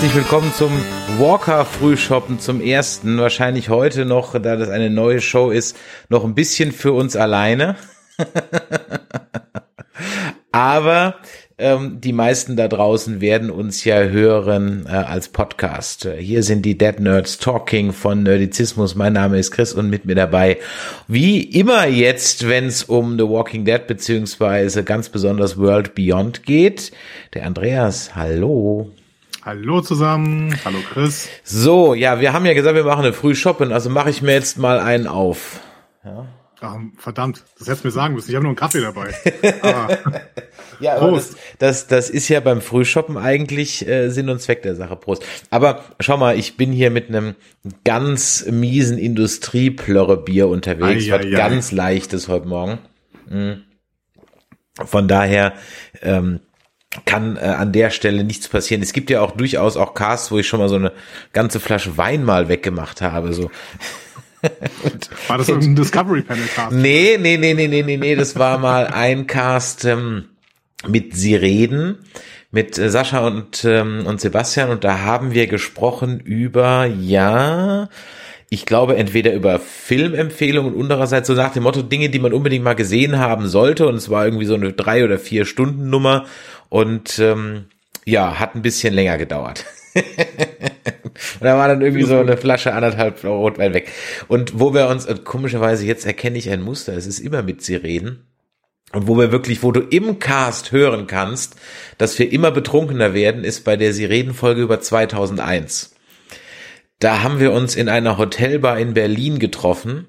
Herzlich willkommen zum Walker Frühshoppen zum ersten. Wahrscheinlich heute noch, da das eine neue Show ist, noch ein bisschen für uns alleine. Aber ähm, die meisten da draußen werden uns ja hören äh, als Podcast. Hier sind die Dead Nerds Talking von Nerdizismus. Mein Name ist Chris und mit mir dabei, wie immer jetzt, wenn es um The Walking Dead beziehungsweise ganz besonders World Beyond geht, der Andreas. Hallo. Hallo zusammen, hallo Chris. So, ja, wir haben ja gesagt, wir machen eine Frühshoppen, also mache ich mir jetzt mal einen auf. Ja. Ach, verdammt, das hättest du mir sagen müssen, ich habe nur einen Kaffee dabei. ja, aber das, das, das ist ja beim Frühshoppen eigentlich äh, Sinn und Zweck der Sache. Prost. Aber schau mal, ich bin hier mit einem ganz miesen Industrieplörre-Bier unterwegs, ai, was ganz leichtes heute Morgen. Mhm. Von daher, ähm, kann äh, an der Stelle nichts passieren. Es gibt ja auch durchaus auch Casts, wo ich schon mal so eine ganze Flasche Wein mal weggemacht habe. So. war das ein Discovery Panel Cast? Nee, nee, nee, nee, nee, nee, nee, das war mal ein Cast ähm, mit Sirenen mit äh, Sascha und, ähm, und Sebastian und da haben wir gesprochen über, ja, ich glaube, entweder über Filmempfehlungen und andererseits so nach dem Motto Dinge, die man unbedingt mal gesehen haben sollte. Und es war irgendwie so eine drei oder vier Stunden Nummer und ähm, ja, hat ein bisschen länger gedauert. und da war dann irgendwie so eine Flasche anderthalb Rotwein weg. Und wo wir uns, komischerweise jetzt erkenne ich ein Muster, es ist immer mit Sirenen. Und wo wir wirklich, wo du im Cast hören kannst, dass wir immer betrunkener werden, ist bei der Sirenenfolge über 2001. Da haben wir uns in einer Hotelbar in Berlin getroffen.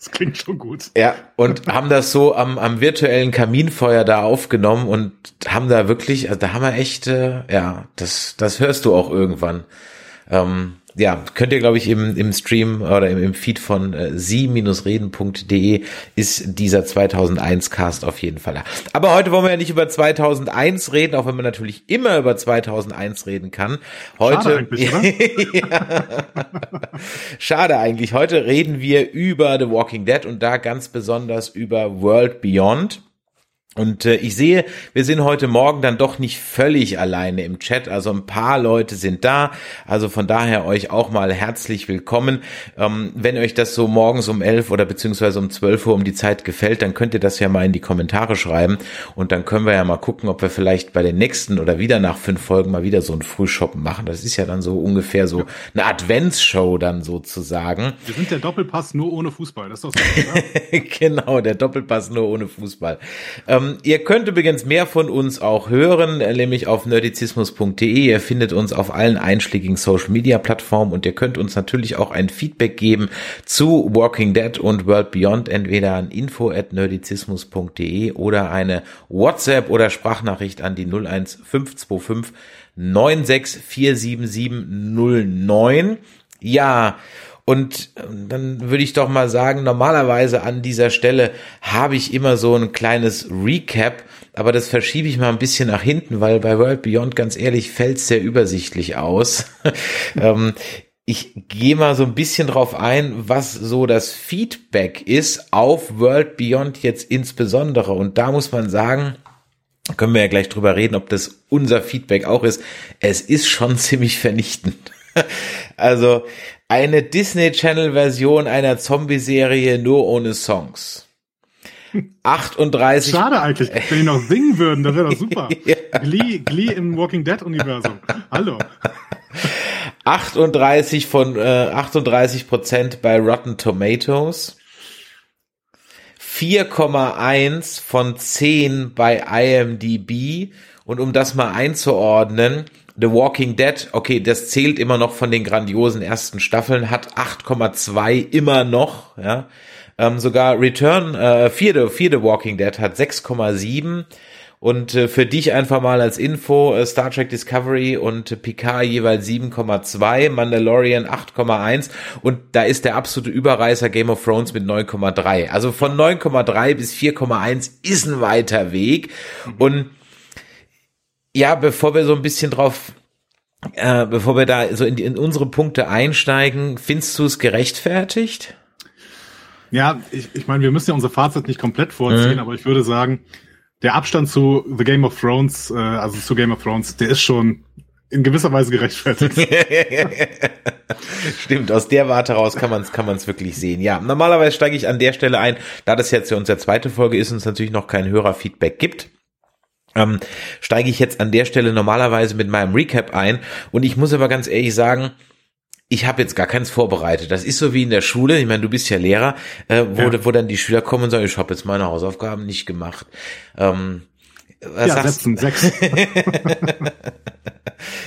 Das klingt schon gut. Ja, und haben das so am, am virtuellen Kaminfeuer da aufgenommen und haben da wirklich, also da haben wir echt, äh, ja, das, das hörst du auch irgendwann. Ähm, ja, könnt ihr, glaube ich, im, im Stream oder im, im Feed von äh, sie-reden.de ist dieser 2001 Cast auf jeden Fall. Aber heute wollen wir ja nicht über 2001 reden, auch wenn man natürlich immer über 2001 reden kann. Heute, Schade eigentlich, ja. Schade eigentlich. Heute reden wir über The Walking Dead und da ganz besonders über World Beyond. Und äh, ich sehe, wir sind heute Morgen dann doch nicht völlig alleine im Chat. Also ein paar Leute sind da. Also von daher euch auch mal herzlich willkommen. Ähm, wenn euch das so morgens um elf oder beziehungsweise um zwölf Uhr um die Zeit gefällt, dann könnt ihr das ja mal in die Kommentare schreiben. Und dann können wir ja mal gucken, ob wir vielleicht bei den nächsten oder wieder nach fünf Folgen mal wieder so ein Frühshoppen machen. Das ist ja dann so ungefähr so eine Adventsshow dann sozusagen. Wir sind der Doppelpass nur ohne Fußball. Das ist doch so, genau, der Doppelpass nur ohne Fußball. Ähm, ähm, ihr könnt übrigens mehr von uns auch hören, äh, nämlich auf nerdizismus.de. Ihr findet uns auf allen einschlägigen Social Media Plattformen und ihr könnt uns natürlich auch ein Feedback geben zu Walking Dead und World Beyond, entweder an info at nerdizismus.de oder eine WhatsApp oder Sprachnachricht an die 01525 9647709. Ja, und ähm, dann würde ich doch mal sagen, normalerweise an dieser Stelle habe ich immer so ein kleines Recap, aber das verschiebe ich mal ein bisschen nach hinten, weil bei World Beyond, ganz ehrlich, fällt es sehr übersichtlich aus. ähm, ich gehe mal so ein bisschen drauf ein, was so das Feedback ist auf World Beyond jetzt insbesondere. Und da muss man sagen, können wir ja gleich drüber reden, ob das unser Feedback auch ist. Es ist schon ziemlich vernichtend. also eine Disney Channel Version einer Zombie-Serie nur ohne Songs. 38. Schade eigentlich, wenn die noch singen würden, das wäre doch super. ja. Glee, Glee im Walking Dead Universum. Hallo. 38 von äh, 38 Prozent bei Rotten Tomatoes. 4,1 von 10 bei IMDb. Und um das mal einzuordnen, The Walking Dead, okay, das zählt immer noch von den grandiosen ersten Staffeln, hat 8,2 immer noch, ja. Ähm, sogar Return, äh, vierte, vierte Walking Dead hat 6,7 Und äh, für dich einfach mal als Info, äh, Star Trek Discovery und äh, Picard jeweils 7,2, Mandalorian 8,1 und da ist der absolute Überreißer Game of Thrones mit 9,3. Also von 9,3 bis 4,1 ist ein weiter Weg. Mhm. Und ja, bevor wir so ein bisschen drauf äh, bevor wir da so in, die, in unsere Punkte einsteigen, findest du es gerechtfertigt? Ja, ich, ich meine, wir müssen ja unser Fazit nicht komplett vorziehen, mhm. aber ich würde sagen, der Abstand zu The Game of Thrones, äh, also zu Game of Thrones, der ist schon in gewisser Weise gerechtfertigt. Stimmt, aus der Warte raus kann man es kann man's wirklich sehen. Ja, normalerweise steige ich an der Stelle ein, da das jetzt ja unsere zweite Folge ist und es natürlich noch kein Hörerfeedback gibt. Ähm, steige ich jetzt an der Stelle normalerweise mit meinem Recap ein und ich muss aber ganz ehrlich sagen, ich habe jetzt gar keins vorbereitet. Das ist so wie in der Schule. Ich meine, du bist ja Lehrer, äh, wo, ja. wo dann die Schüler kommen und sagen, ich habe jetzt meine Hausaufgaben nicht gemacht. Ähm, was ja, sagst setzen, sechs.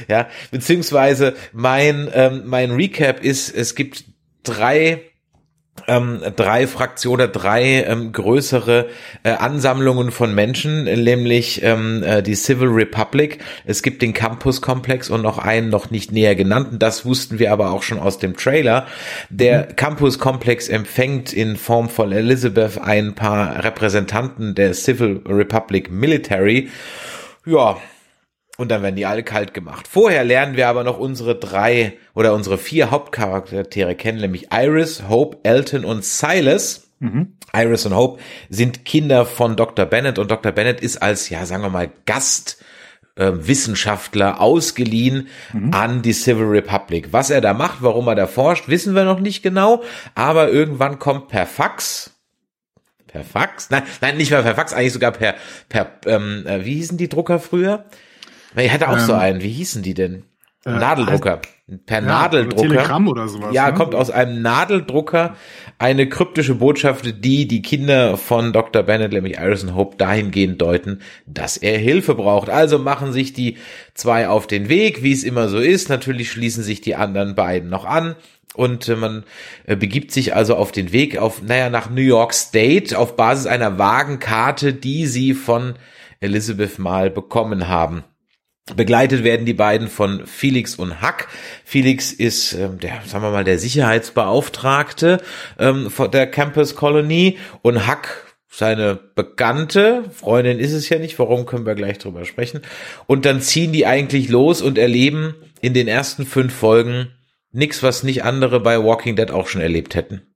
ja, beziehungsweise mein ähm, mein Recap ist, es gibt drei ähm, drei Fraktionen, drei ähm, größere äh, Ansammlungen von Menschen, nämlich ähm, äh, die Civil Republic. Es gibt den Campus-Komplex und noch einen noch nicht näher genannten. Das wussten wir aber auch schon aus dem Trailer. Der mhm. Campus-Komplex empfängt in Form von Elizabeth ein paar Repräsentanten der Civil Republic Military. Ja, und dann werden die alle kalt gemacht. Vorher lernen wir aber noch unsere drei oder unsere vier Hauptcharaktere kennen, nämlich Iris, Hope, Elton und Silas. Mhm. Iris und Hope sind Kinder von Dr. Bennett und Dr. Bennett ist als, ja, sagen wir mal, Gast äh, Wissenschaftler ausgeliehen mhm. an die Civil Republic. Was er da macht, warum er da forscht, wissen wir noch nicht genau, aber irgendwann kommt per Fax per Fax? Nein, nein, nicht mehr per Fax, eigentlich sogar per, per ähm, äh, wie hießen die Drucker früher? Ich hatte auch ähm, so einen, wie hießen die denn? Äh, Nadeldrucker. Per ja, Nadeldrucker. Telegramm oder sowas. Ja, ne? kommt aus einem Nadeldrucker eine kryptische Botschaft, die die Kinder von Dr. Bennett, nämlich Iris und Hope, dahingehend deuten, dass er Hilfe braucht. Also machen sich die zwei auf den Weg, wie es immer so ist. Natürlich schließen sich die anderen beiden noch an. Und äh, man äh, begibt sich also auf den Weg auf, naja, nach New York State auf Basis einer Wagenkarte, die sie von Elizabeth mal bekommen haben. Begleitet werden die beiden von Felix und Hack. Felix ist ähm, der, sagen wir mal, der Sicherheitsbeauftragte ähm, der Campus Colony und Hack seine Bekannte, Freundin ist es ja nicht, warum können wir gleich drüber sprechen. Und dann ziehen die eigentlich los und erleben in den ersten fünf Folgen nichts, was nicht andere bei Walking Dead auch schon erlebt hätten.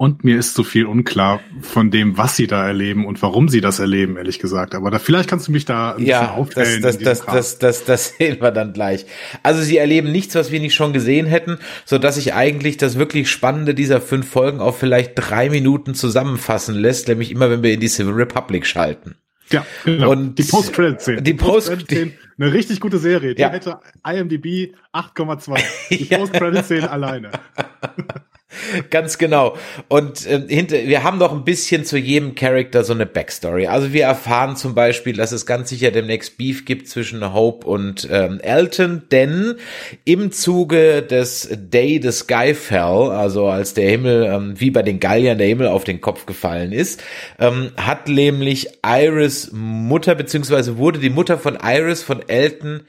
Und mir ist so viel unklar von dem, was sie da erleben und warum sie das erleben, ehrlich gesagt. Aber da, vielleicht kannst du mich da ein ja, bisschen aufklären. Das, das, das, das, das, das sehen wir dann gleich. Also sie erleben nichts, was wir nicht schon gesehen hätten, so dass sich eigentlich das wirklich Spannende dieser fünf Folgen auf vielleicht drei Minuten zusammenfassen lässt, nämlich immer, wenn wir in die Civil Republic schalten. Ja, genau. Und die Post-Credit-Szene. Die Post-Credit-Szene. Eine richtig gute Serie. Die ja. hätte IMDb 8,2. Die Post-Credit-Szene alleine. Ganz genau. Und äh, hinter, wir haben noch ein bisschen zu jedem Charakter so eine Backstory. Also wir erfahren zum Beispiel, dass es ganz sicher demnächst Beef gibt zwischen Hope und ähm, Elton, denn im Zuge des Day the Sky Fell, also als der Himmel, ähm, wie bei den Galliern der Himmel auf den Kopf gefallen ist, ähm, hat nämlich Iris Mutter, beziehungsweise wurde die Mutter von Iris von Elton,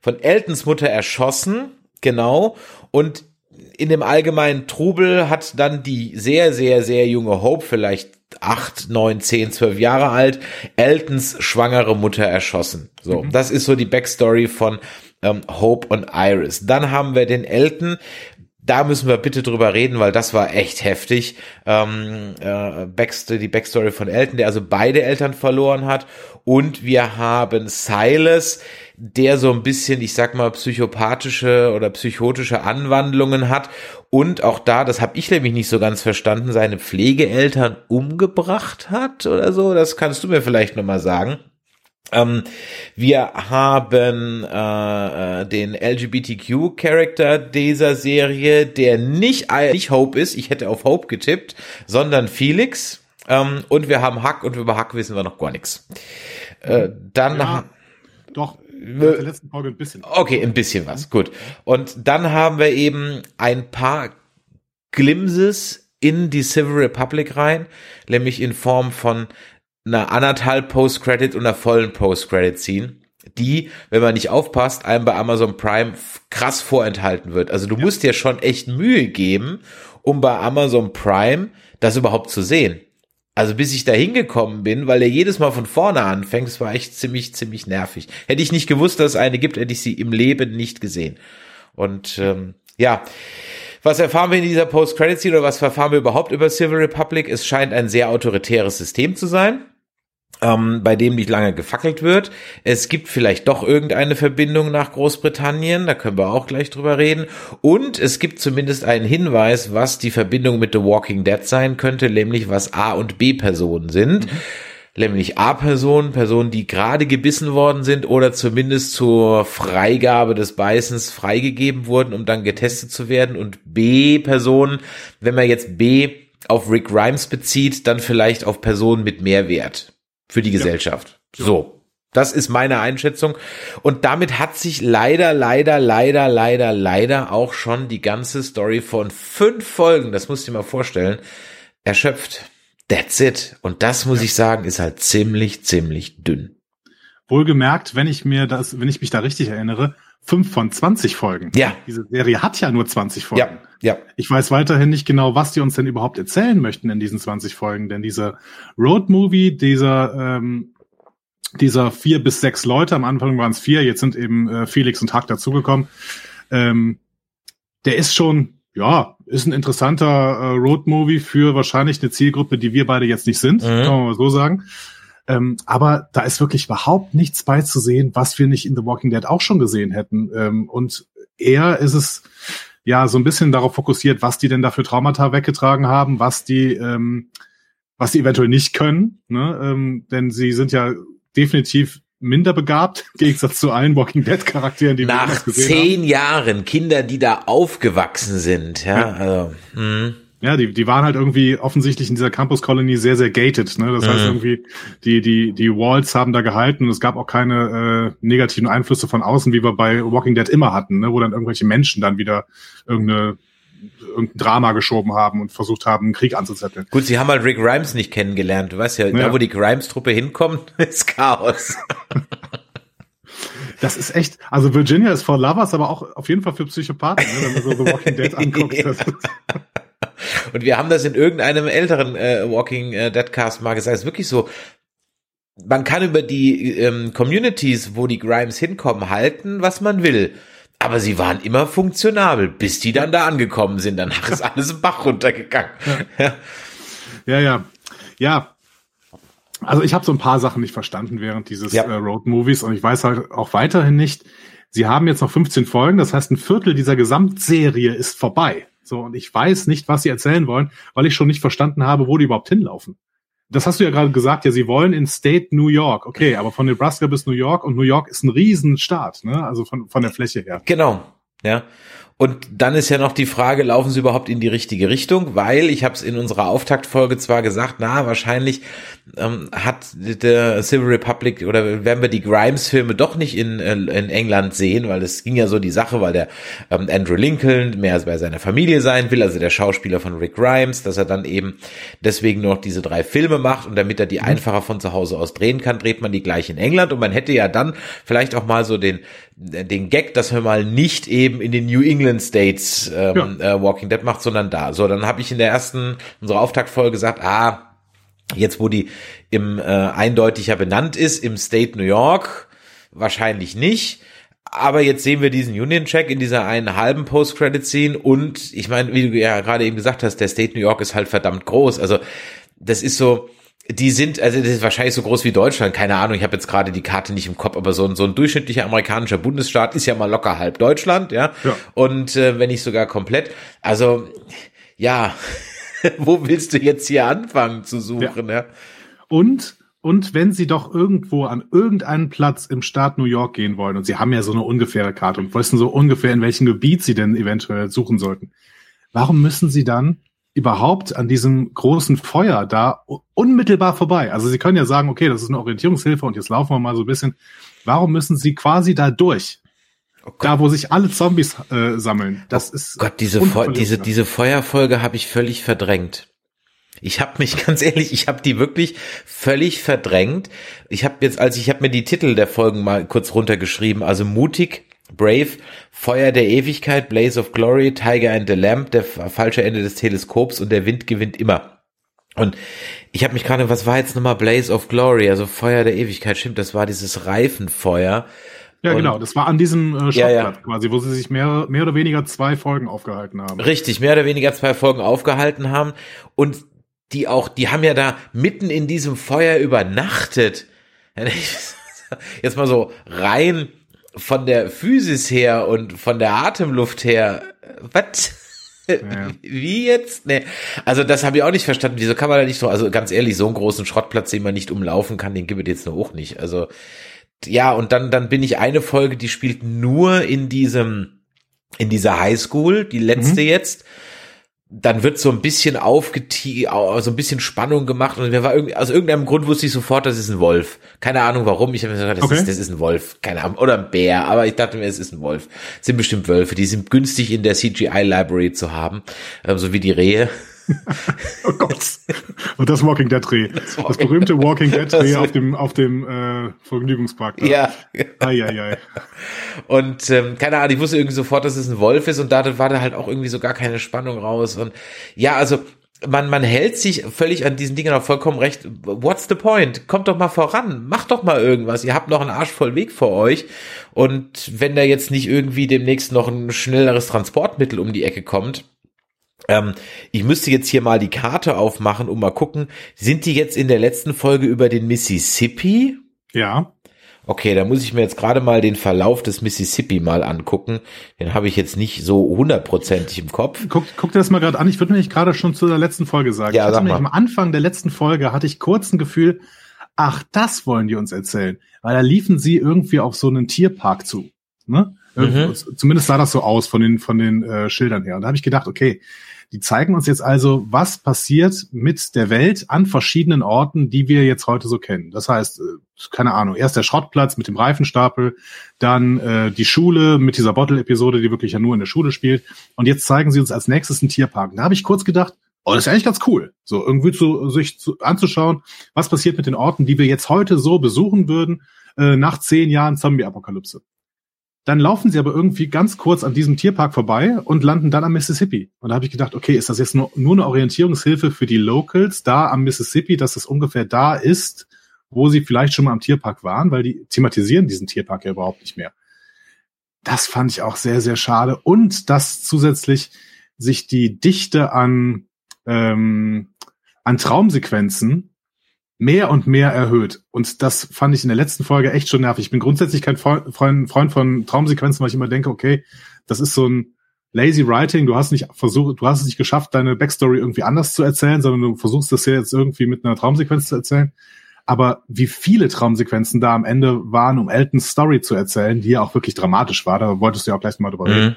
von Eltons Mutter erschossen, genau, und in dem allgemeinen Trubel hat dann die sehr, sehr, sehr junge Hope, vielleicht acht, neun, zehn, zwölf Jahre alt, Eltons schwangere Mutter erschossen. So, mhm. das ist so die Backstory von ähm, Hope und Iris. Dann haben wir den Elton, da müssen wir bitte drüber reden, weil das war echt heftig. Ähm, äh, Backstory, die Backstory von Elton, der also beide Eltern verloren hat. Und wir haben Silas, der so ein bisschen, ich sag mal, psychopathische oder psychotische Anwandlungen hat und auch da, das habe ich nämlich nicht so ganz verstanden, seine Pflegeeltern umgebracht hat oder so. Das kannst du mir vielleicht nochmal sagen. Ähm, wir haben äh, äh den LGBTQ-Charakter dieser Serie, der nicht, nicht Hope ist, ich hätte auf Hope getippt, sondern Felix. Ähm, und wir haben Hack und über Hack wissen wir noch gar nichts. Äh, dann ja, doch in der letzten Folge ein bisschen. Okay, ein bisschen was, gut. Und dann haben wir eben ein paar Glimpses in die Civil Republic rein, nämlich in Form von einer anderthalb Post-Credit und einer vollen Post-Credit-Scene, die, wenn man nicht aufpasst, einem bei Amazon Prime krass vorenthalten wird. Also du ja. musst dir schon echt Mühe geben, um bei Amazon Prime das überhaupt zu sehen. Also bis ich da hingekommen bin, weil er jedes Mal von vorne anfängt, das war echt ziemlich, ziemlich nervig. Hätte ich nicht gewusst, dass es eine gibt, hätte ich sie im Leben nicht gesehen. Und ähm, ja, was erfahren wir in dieser Post-Credit-Scene oder was erfahren wir überhaupt über Civil Republic? Es scheint ein sehr autoritäres System zu sein ähm, bei dem nicht lange gefackelt wird. Es gibt vielleicht doch irgendeine Verbindung nach Großbritannien, da können wir auch gleich drüber reden. Und es gibt zumindest einen Hinweis, was die Verbindung mit The Walking Dead sein könnte, nämlich was A- und B-Personen sind. Mhm. Nämlich A-Personen, Personen, die gerade gebissen worden sind oder zumindest zur Freigabe des Beißens freigegeben wurden, um dann getestet zu werden. Und B-Personen, wenn man jetzt B auf Rick Grimes bezieht, dann vielleicht auf Personen mit Mehrwert für die Gesellschaft. Ja. So. Das ist meine Einschätzung. Und damit hat sich leider, leider, leider, leider, leider auch schon die ganze Story von fünf Folgen, das musst du dir mal vorstellen, erschöpft. That's it. Und das muss ja. ich sagen, ist halt ziemlich, ziemlich dünn. Wohlgemerkt, wenn ich mir das, wenn ich mich da richtig erinnere, fünf von 20 Folgen. Ja. Diese Serie hat ja nur 20 Folgen. Ja. Ja. Ich weiß weiterhin nicht genau, was die uns denn überhaupt erzählen möchten in diesen 20 Folgen, denn dieser Road Movie, dieser ähm, dieser vier bis sechs Leute, am Anfang waren es vier, jetzt sind eben äh, Felix und Hack dazugekommen. Ähm, der ist schon, ja, ist ein interessanter äh, Road Movie für wahrscheinlich eine Zielgruppe, die wir beide jetzt nicht sind, mhm. kann man mal so sagen. Ähm, aber da ist wirklich überhaupt nichts beizusehen, was wir nicht in The Walking Dead auch schon gesehen hätten. Ähm, und eher ist es ja so ein bisschen darauf fokussiert, was die denn da für Traumata weggetragen haben, was die, ähm, was die eventuell nicht können, ne? ähm, denn sie sind ja definitiv minder begabt, im Gegensatz zu allen Walking Dead Charakteren, die Nach wir haben. Nach zehn Jahren Kinder, die da aufgewachsen sind, ja, ja. also. Mh. Ja, die, die waren halt irgendwie offensichtlich in dieser Campus Colony sehr, sehr gated. Ne? Das mhm. heißt irgendwie, die, die, die Walls haben da gehalten und es gab auch keine äh, negativen Einflüsse von außen, wie wir bei Walking Dead immer hatten, ne? wo dann irgendwelche Menschen dann wieder irgendeine irgendein Drama geschoben haben und versucht haben, einen Krieg anzuzetteln. Gut, sie haben halt Rick Grimes nicht kennengelernt. Du weißt ja, ja. da wo die Grimes-Truppe hinkommt, ist Chaos. Das ist echt, also Virginia ist for Lovers, aber auch auf jeden Fall für Psychopathen, ne, wenn man so The Walking Dead anguckt. Und wir haben das in irgendeinem älteren äh, Walking äh, Dead Cast mal gesagt. Es ist wirklich so, man kann über die ähm, Communities, wo die Grimes hinkommen, halten, was man will. Aber sie waren immer funktionabel, bis die dann da angekommen sind. Danach ist alles im Bach runtergegangen. Ja, ja. Ja, ja. Also ich habe so ein paar Sachen nicht verstanden während dieses ja. äh, Road Movies und ich weiß halt auch weiterhin nicht. Sie haben jetzt noch 15 Folgen, das heißt ein Viertel dieser Gesamtserie ist vorbei. So, und ich weiß nicht, was sie erzählen wollen, weil ich schon nicht verstanden habe, wo die überhaupt hinlaufen. Das hast du ja gerade gesagt, ja, sie wollen in State New York. Okay, aber von Nebraska bis New York und New York ist ein Riesenstaat, ne? Also von, von der Fläche her. Genau. Ja. Und dann ist ja noch die Frage, laufen sie überhaupt in die richtige Richtung? Weil, ich habe es in unserer Auftaktfolge zwar gesagt, na, wahrscheinlich ähm, hat der Civil Republic oder werden wir die Grimes-Filme doch nicht in, äh, in England sehen, weil es ging ja so die Sache, weil der ähm, Andrew Lincoln mehr bei seiner Familie sein will, also der Schauspieler von Rick Grimes, dass er dann eben deswegen noch diese drei Filme macht und damit er die mhm. einfacher von zu Hause aus drehen kann, dreht man die gleich in England und man hätte ja dann vielleicht auch mal so den, den Gag, dass wir mal nicht eben in den New England England States ähm, ja. äh, Walking Dead macht, sondern da. So, dann habe ich in der ersten unserer Auftaktfolge gesagt, ah, jetzt wo die im äh, eindeutiger benannt ist, im State New York, wahrscheinlich nicht. Aber jetzt sehen wir diesen Union Check in dieser einen halben Post-Credit-Scene und ich meine, wie du ja gerade eben gesagt hast, der State New York ist halt verdammt groß. Also das ist so, die sind, also das ist wahrscheinlich so groß wie Deutschland, keine Ahnung, ich habe jetzt gerade die Karte nicht im Kopf, aber so ein, so ein durchschnittlicher amerikanischer Bundesstaat ist ja mal locker halb Deutschland, ja. ja. Und äh, wenn nicht sogar komplett. Also, ja, wo willst du jetzt hier anfangen zu suchen, ja? ja? Und und wenn Sie doch irgendwo an irgendeinen Platz im Staat New York gehen wollen, und Sie haben ja so eine ungefähre Karte und wissen so ungefähr, in welchem Gebiet Sie denn eventuell suchen sollten, warum müssen Sie dann überhaupt an diesem großen Feuer da unmittelbar vorbei? Also Sie können ja sagen, okay, das ist eine Orientierungshilfe und jetzt laufen wir mal so ein bisschen. Warum müssen Sie quasi da durch? Oh da, wo sich alle Zombies äh, sammeln. Das oh ist Gott, diese, Fe diese, diese Feuerfolge habe ich völlig verdrängt. Ich habe mich ganz ehrlich, ich habe die wirklich völlig verdrängt. Ich habe jetzt, als ich habe mir die Titel der Folgen mal kurz runtergeschrieben, also mutig, Brave, Feuer der Ewigkeit, Blaze of Glory, Tiger and the Lamp, der falsche Ende des Teleskops und der Wind gewinnt immer. Und ich habe mich gerade, was war jetzt nochmal Blaze of Glory, also Feuer der Ewigkeit, stimmt, das war dieses Reifenfeuer. Ja, Und- genau, das war an diesem äh, Shotplatz Ja, ja. quasi, wo sie sich mehr, mehr oder weniger zwei Folgen aufgehalten haben. Richtig, mehr oder weniger zwei Folgen aufgehalten haben und die auch, die haben ja da mitten in diesem Feuer übernachtet. Jetzt mal so rein von der Physis her und von der Atemluft her. Was? Ja. Wie jetzt? Nee. Also das habe ich auch nicht verstanden. Wieso kann man da nicht so, also ganz ehrlich, so einen großen Schrottplatz, den man nicht umlaufen kann, den gibt es jetzt nur auch nicht. Also ja, und dann, dann bin ich eine Folge, die spielt nur in diesem, in dieser Highschool, die letzte jetzt. Dann wird so ein bisschen aufgeti, so ein bisschen Spannung gemacht und mir war irgendwie, aus irgendeinem Grund wusste ich sofort, das ist ein Wolf. Keine Ahnung warum. Ich habe mir gesagt, das, Okay. ist, das ist ein Wolf. Keine Ahnung. Oder ein Bär. Aber ich dachte mir, es ist ein Wolf. Es sind bestimmt Wölfe. Die sind günstig in der CGI Library zu haben. Ähm, so wie die Rehe. Oh Gott. Und das Walking Dead Dreh. Das, berühmte Walking Dead Dreh Das- auf dem, auf dem äh, Vergnügungspark. da. Ja. Eieiei. Und ähm, keine Ahnung, ich wusste irgendwie sofort, dass es ein Wolf ist und da war da halt auch irgendwie so gar keine Spannung raus. Und ja, also man, man hält sich völlig an diesen Dingen auch vollkommen recht. What's the point? Kommt doch mal voran, macht doch mal irgendwas. Ihr habt noch einen Arsch voll Weg vor euch. Und wenn da jetzt nicht irgendwie demnächst noch ein schnelleres Transportmittel um die Ecke kommt, ähm, ich müsste jetzt hier mal die Karte aufmachen und mal gucken, sind die jetzt in der letzten Folge über den Mississippi? Ja. Okay, da muss ich mir jetzt gerade mal den Verlauf des Mississippi mal angucken. Den habe ich jetzt nicht so hundertprozentig im Kopf. Guck, guck dir das mal gerade an. Ich würde nämlich gerade schon zu der letzten Folge sagen. Ja, ich sag mal. am Anfang der letzten Folge hatte ich kurz ein Gefühl, ach, das wollen die uns erzählen. Weil da liefen sie irgendwie auf so einen Tierpark zu. Ne? Irgendwo- Zumindest sah das so aus von den, von den äh, Schildern her. Und da habe ich gedacht, okay, die zeigen uns jetzt also, was passiert mit der Welt an verschiedenen Orten, die wir jetzt heute so kennen. Das heißt, äh, keine Ahnung, erst der Schrottplatz mit dem Reifenstapel, dann äh, die Schule mit dieser Bottle-Episode, die wirklich ja nur in der Schule spielt. Und jetzt zeigen sie uns als nächstes einen Tierpark. Da habe ich kurz gedacht, oh, das ist eigentlich ganz cool, so irgendwie zu sich zu, anzuschauen, was passiert mit den Orten, die wir jetzt heute so besuchen würden, äh, nach zehn Jahren Zombie-Apokalypse. Dann laufen sie aber irgendwie ganz kurz an diesem Tierpark vorbei und landen dann am Mississippi. Und da habe ich gedacht, okay, ist das jetzt nur, nur eine Orientierungshilfe für die Locals da am Mississippi, dass es ungefähr da ist, wo sie vielleicht schon mal am Tierpark waren, weil die thematisieren diesen Tierpark ja überhaupt nicht mehr. Das fand ich auch sehr, sehr schade. Und dass zusätzlich sich die Dichte an, ähm, an Traumsequenzen mehr und mehr erhöht. Und das fand ich in der letzten Folge echt schon nervig. Ich bin grundsätzlich kein Freund, Freund, von Traumsequenzen, weil ich immer denke, okay, das ist so ein lazy writing. Du hast nicht versucht, du hast es nicht geschafft, deine Backstory irgendwie anders zu erzählen, sondern du versuchst das ja jetzt irgendwie mit einer Traumsequenz zu erzählen. Aber wie viele Traumsequenzen da am Ende waren, um Eltons Story zu erzählen, die ja auch wirklich dramatisch war, da wolltest du ja auch gleich mal drüber reden.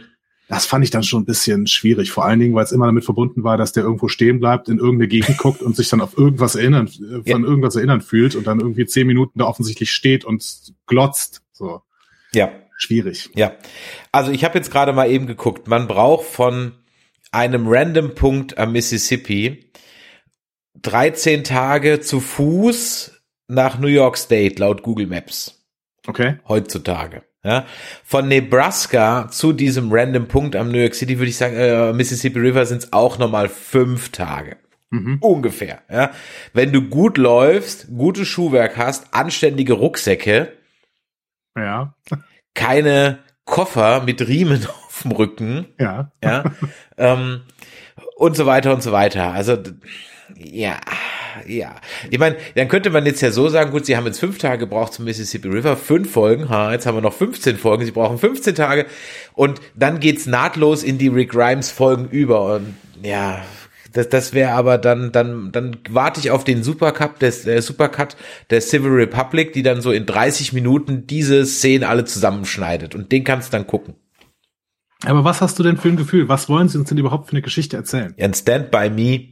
Das fand ich dann schon ein bisschen schwierig, vor allen Dingen, weil es immer damit verbunden war, dass der irgendwo stehen bleibt, in irgendeine Gegend guckt und sich dann auf irgendwas erinnern, äh, Ja. von irgendwas erinnern fühlt und dann irgendwie zehn Minuten da offensichtlich steht und glotzt. So, Ja, schwierig. ja. Also ich habe jetzt gerade mal eben geguckt. Man braucht von einem random Punkt am Mississippi 13 Tage zu Fuß nach New York State laut Google Maps. Okay. heutzutage. Ja, von Nebraska zu diesem random Punkt am New York City würde ich sagen, äh, Mississippi River sind es auch nochmal fünf Tage. Mhm. Ungefähr. Ja. Wenn du gut läufst, gutes Schuhwerk hast, anständige Rucksäcke, Ja. keine Koffer mit Riemen auf dem Rücken, Ja. ja, ähm, und so weiter und so weiter. Also ja, ja. Ich meine, dann könnte man jetzt ja so sagen, gut, sie haben jetzt fünf Tage gebraucht zum Mississippi River, fünf Folgen, ha, jetzt haben wir noch 15 Folgen, sie brauchen 15 Tage und dann geht's nahtlos in die Rick Grimes Folgen über und ja, das, das wäre aber dann, dann, dann warte ich auf den Supercup, des, der Supercut der Civil Republic, die dann so in 30 Minuten diese Szenen alle zusammenschneidet und den kannst du dann gucken. Aber was hast du denn für ein Gefühl? Was wollen sie uns denn überhaupt für eine Geschichte erzählen? ein Stand by Me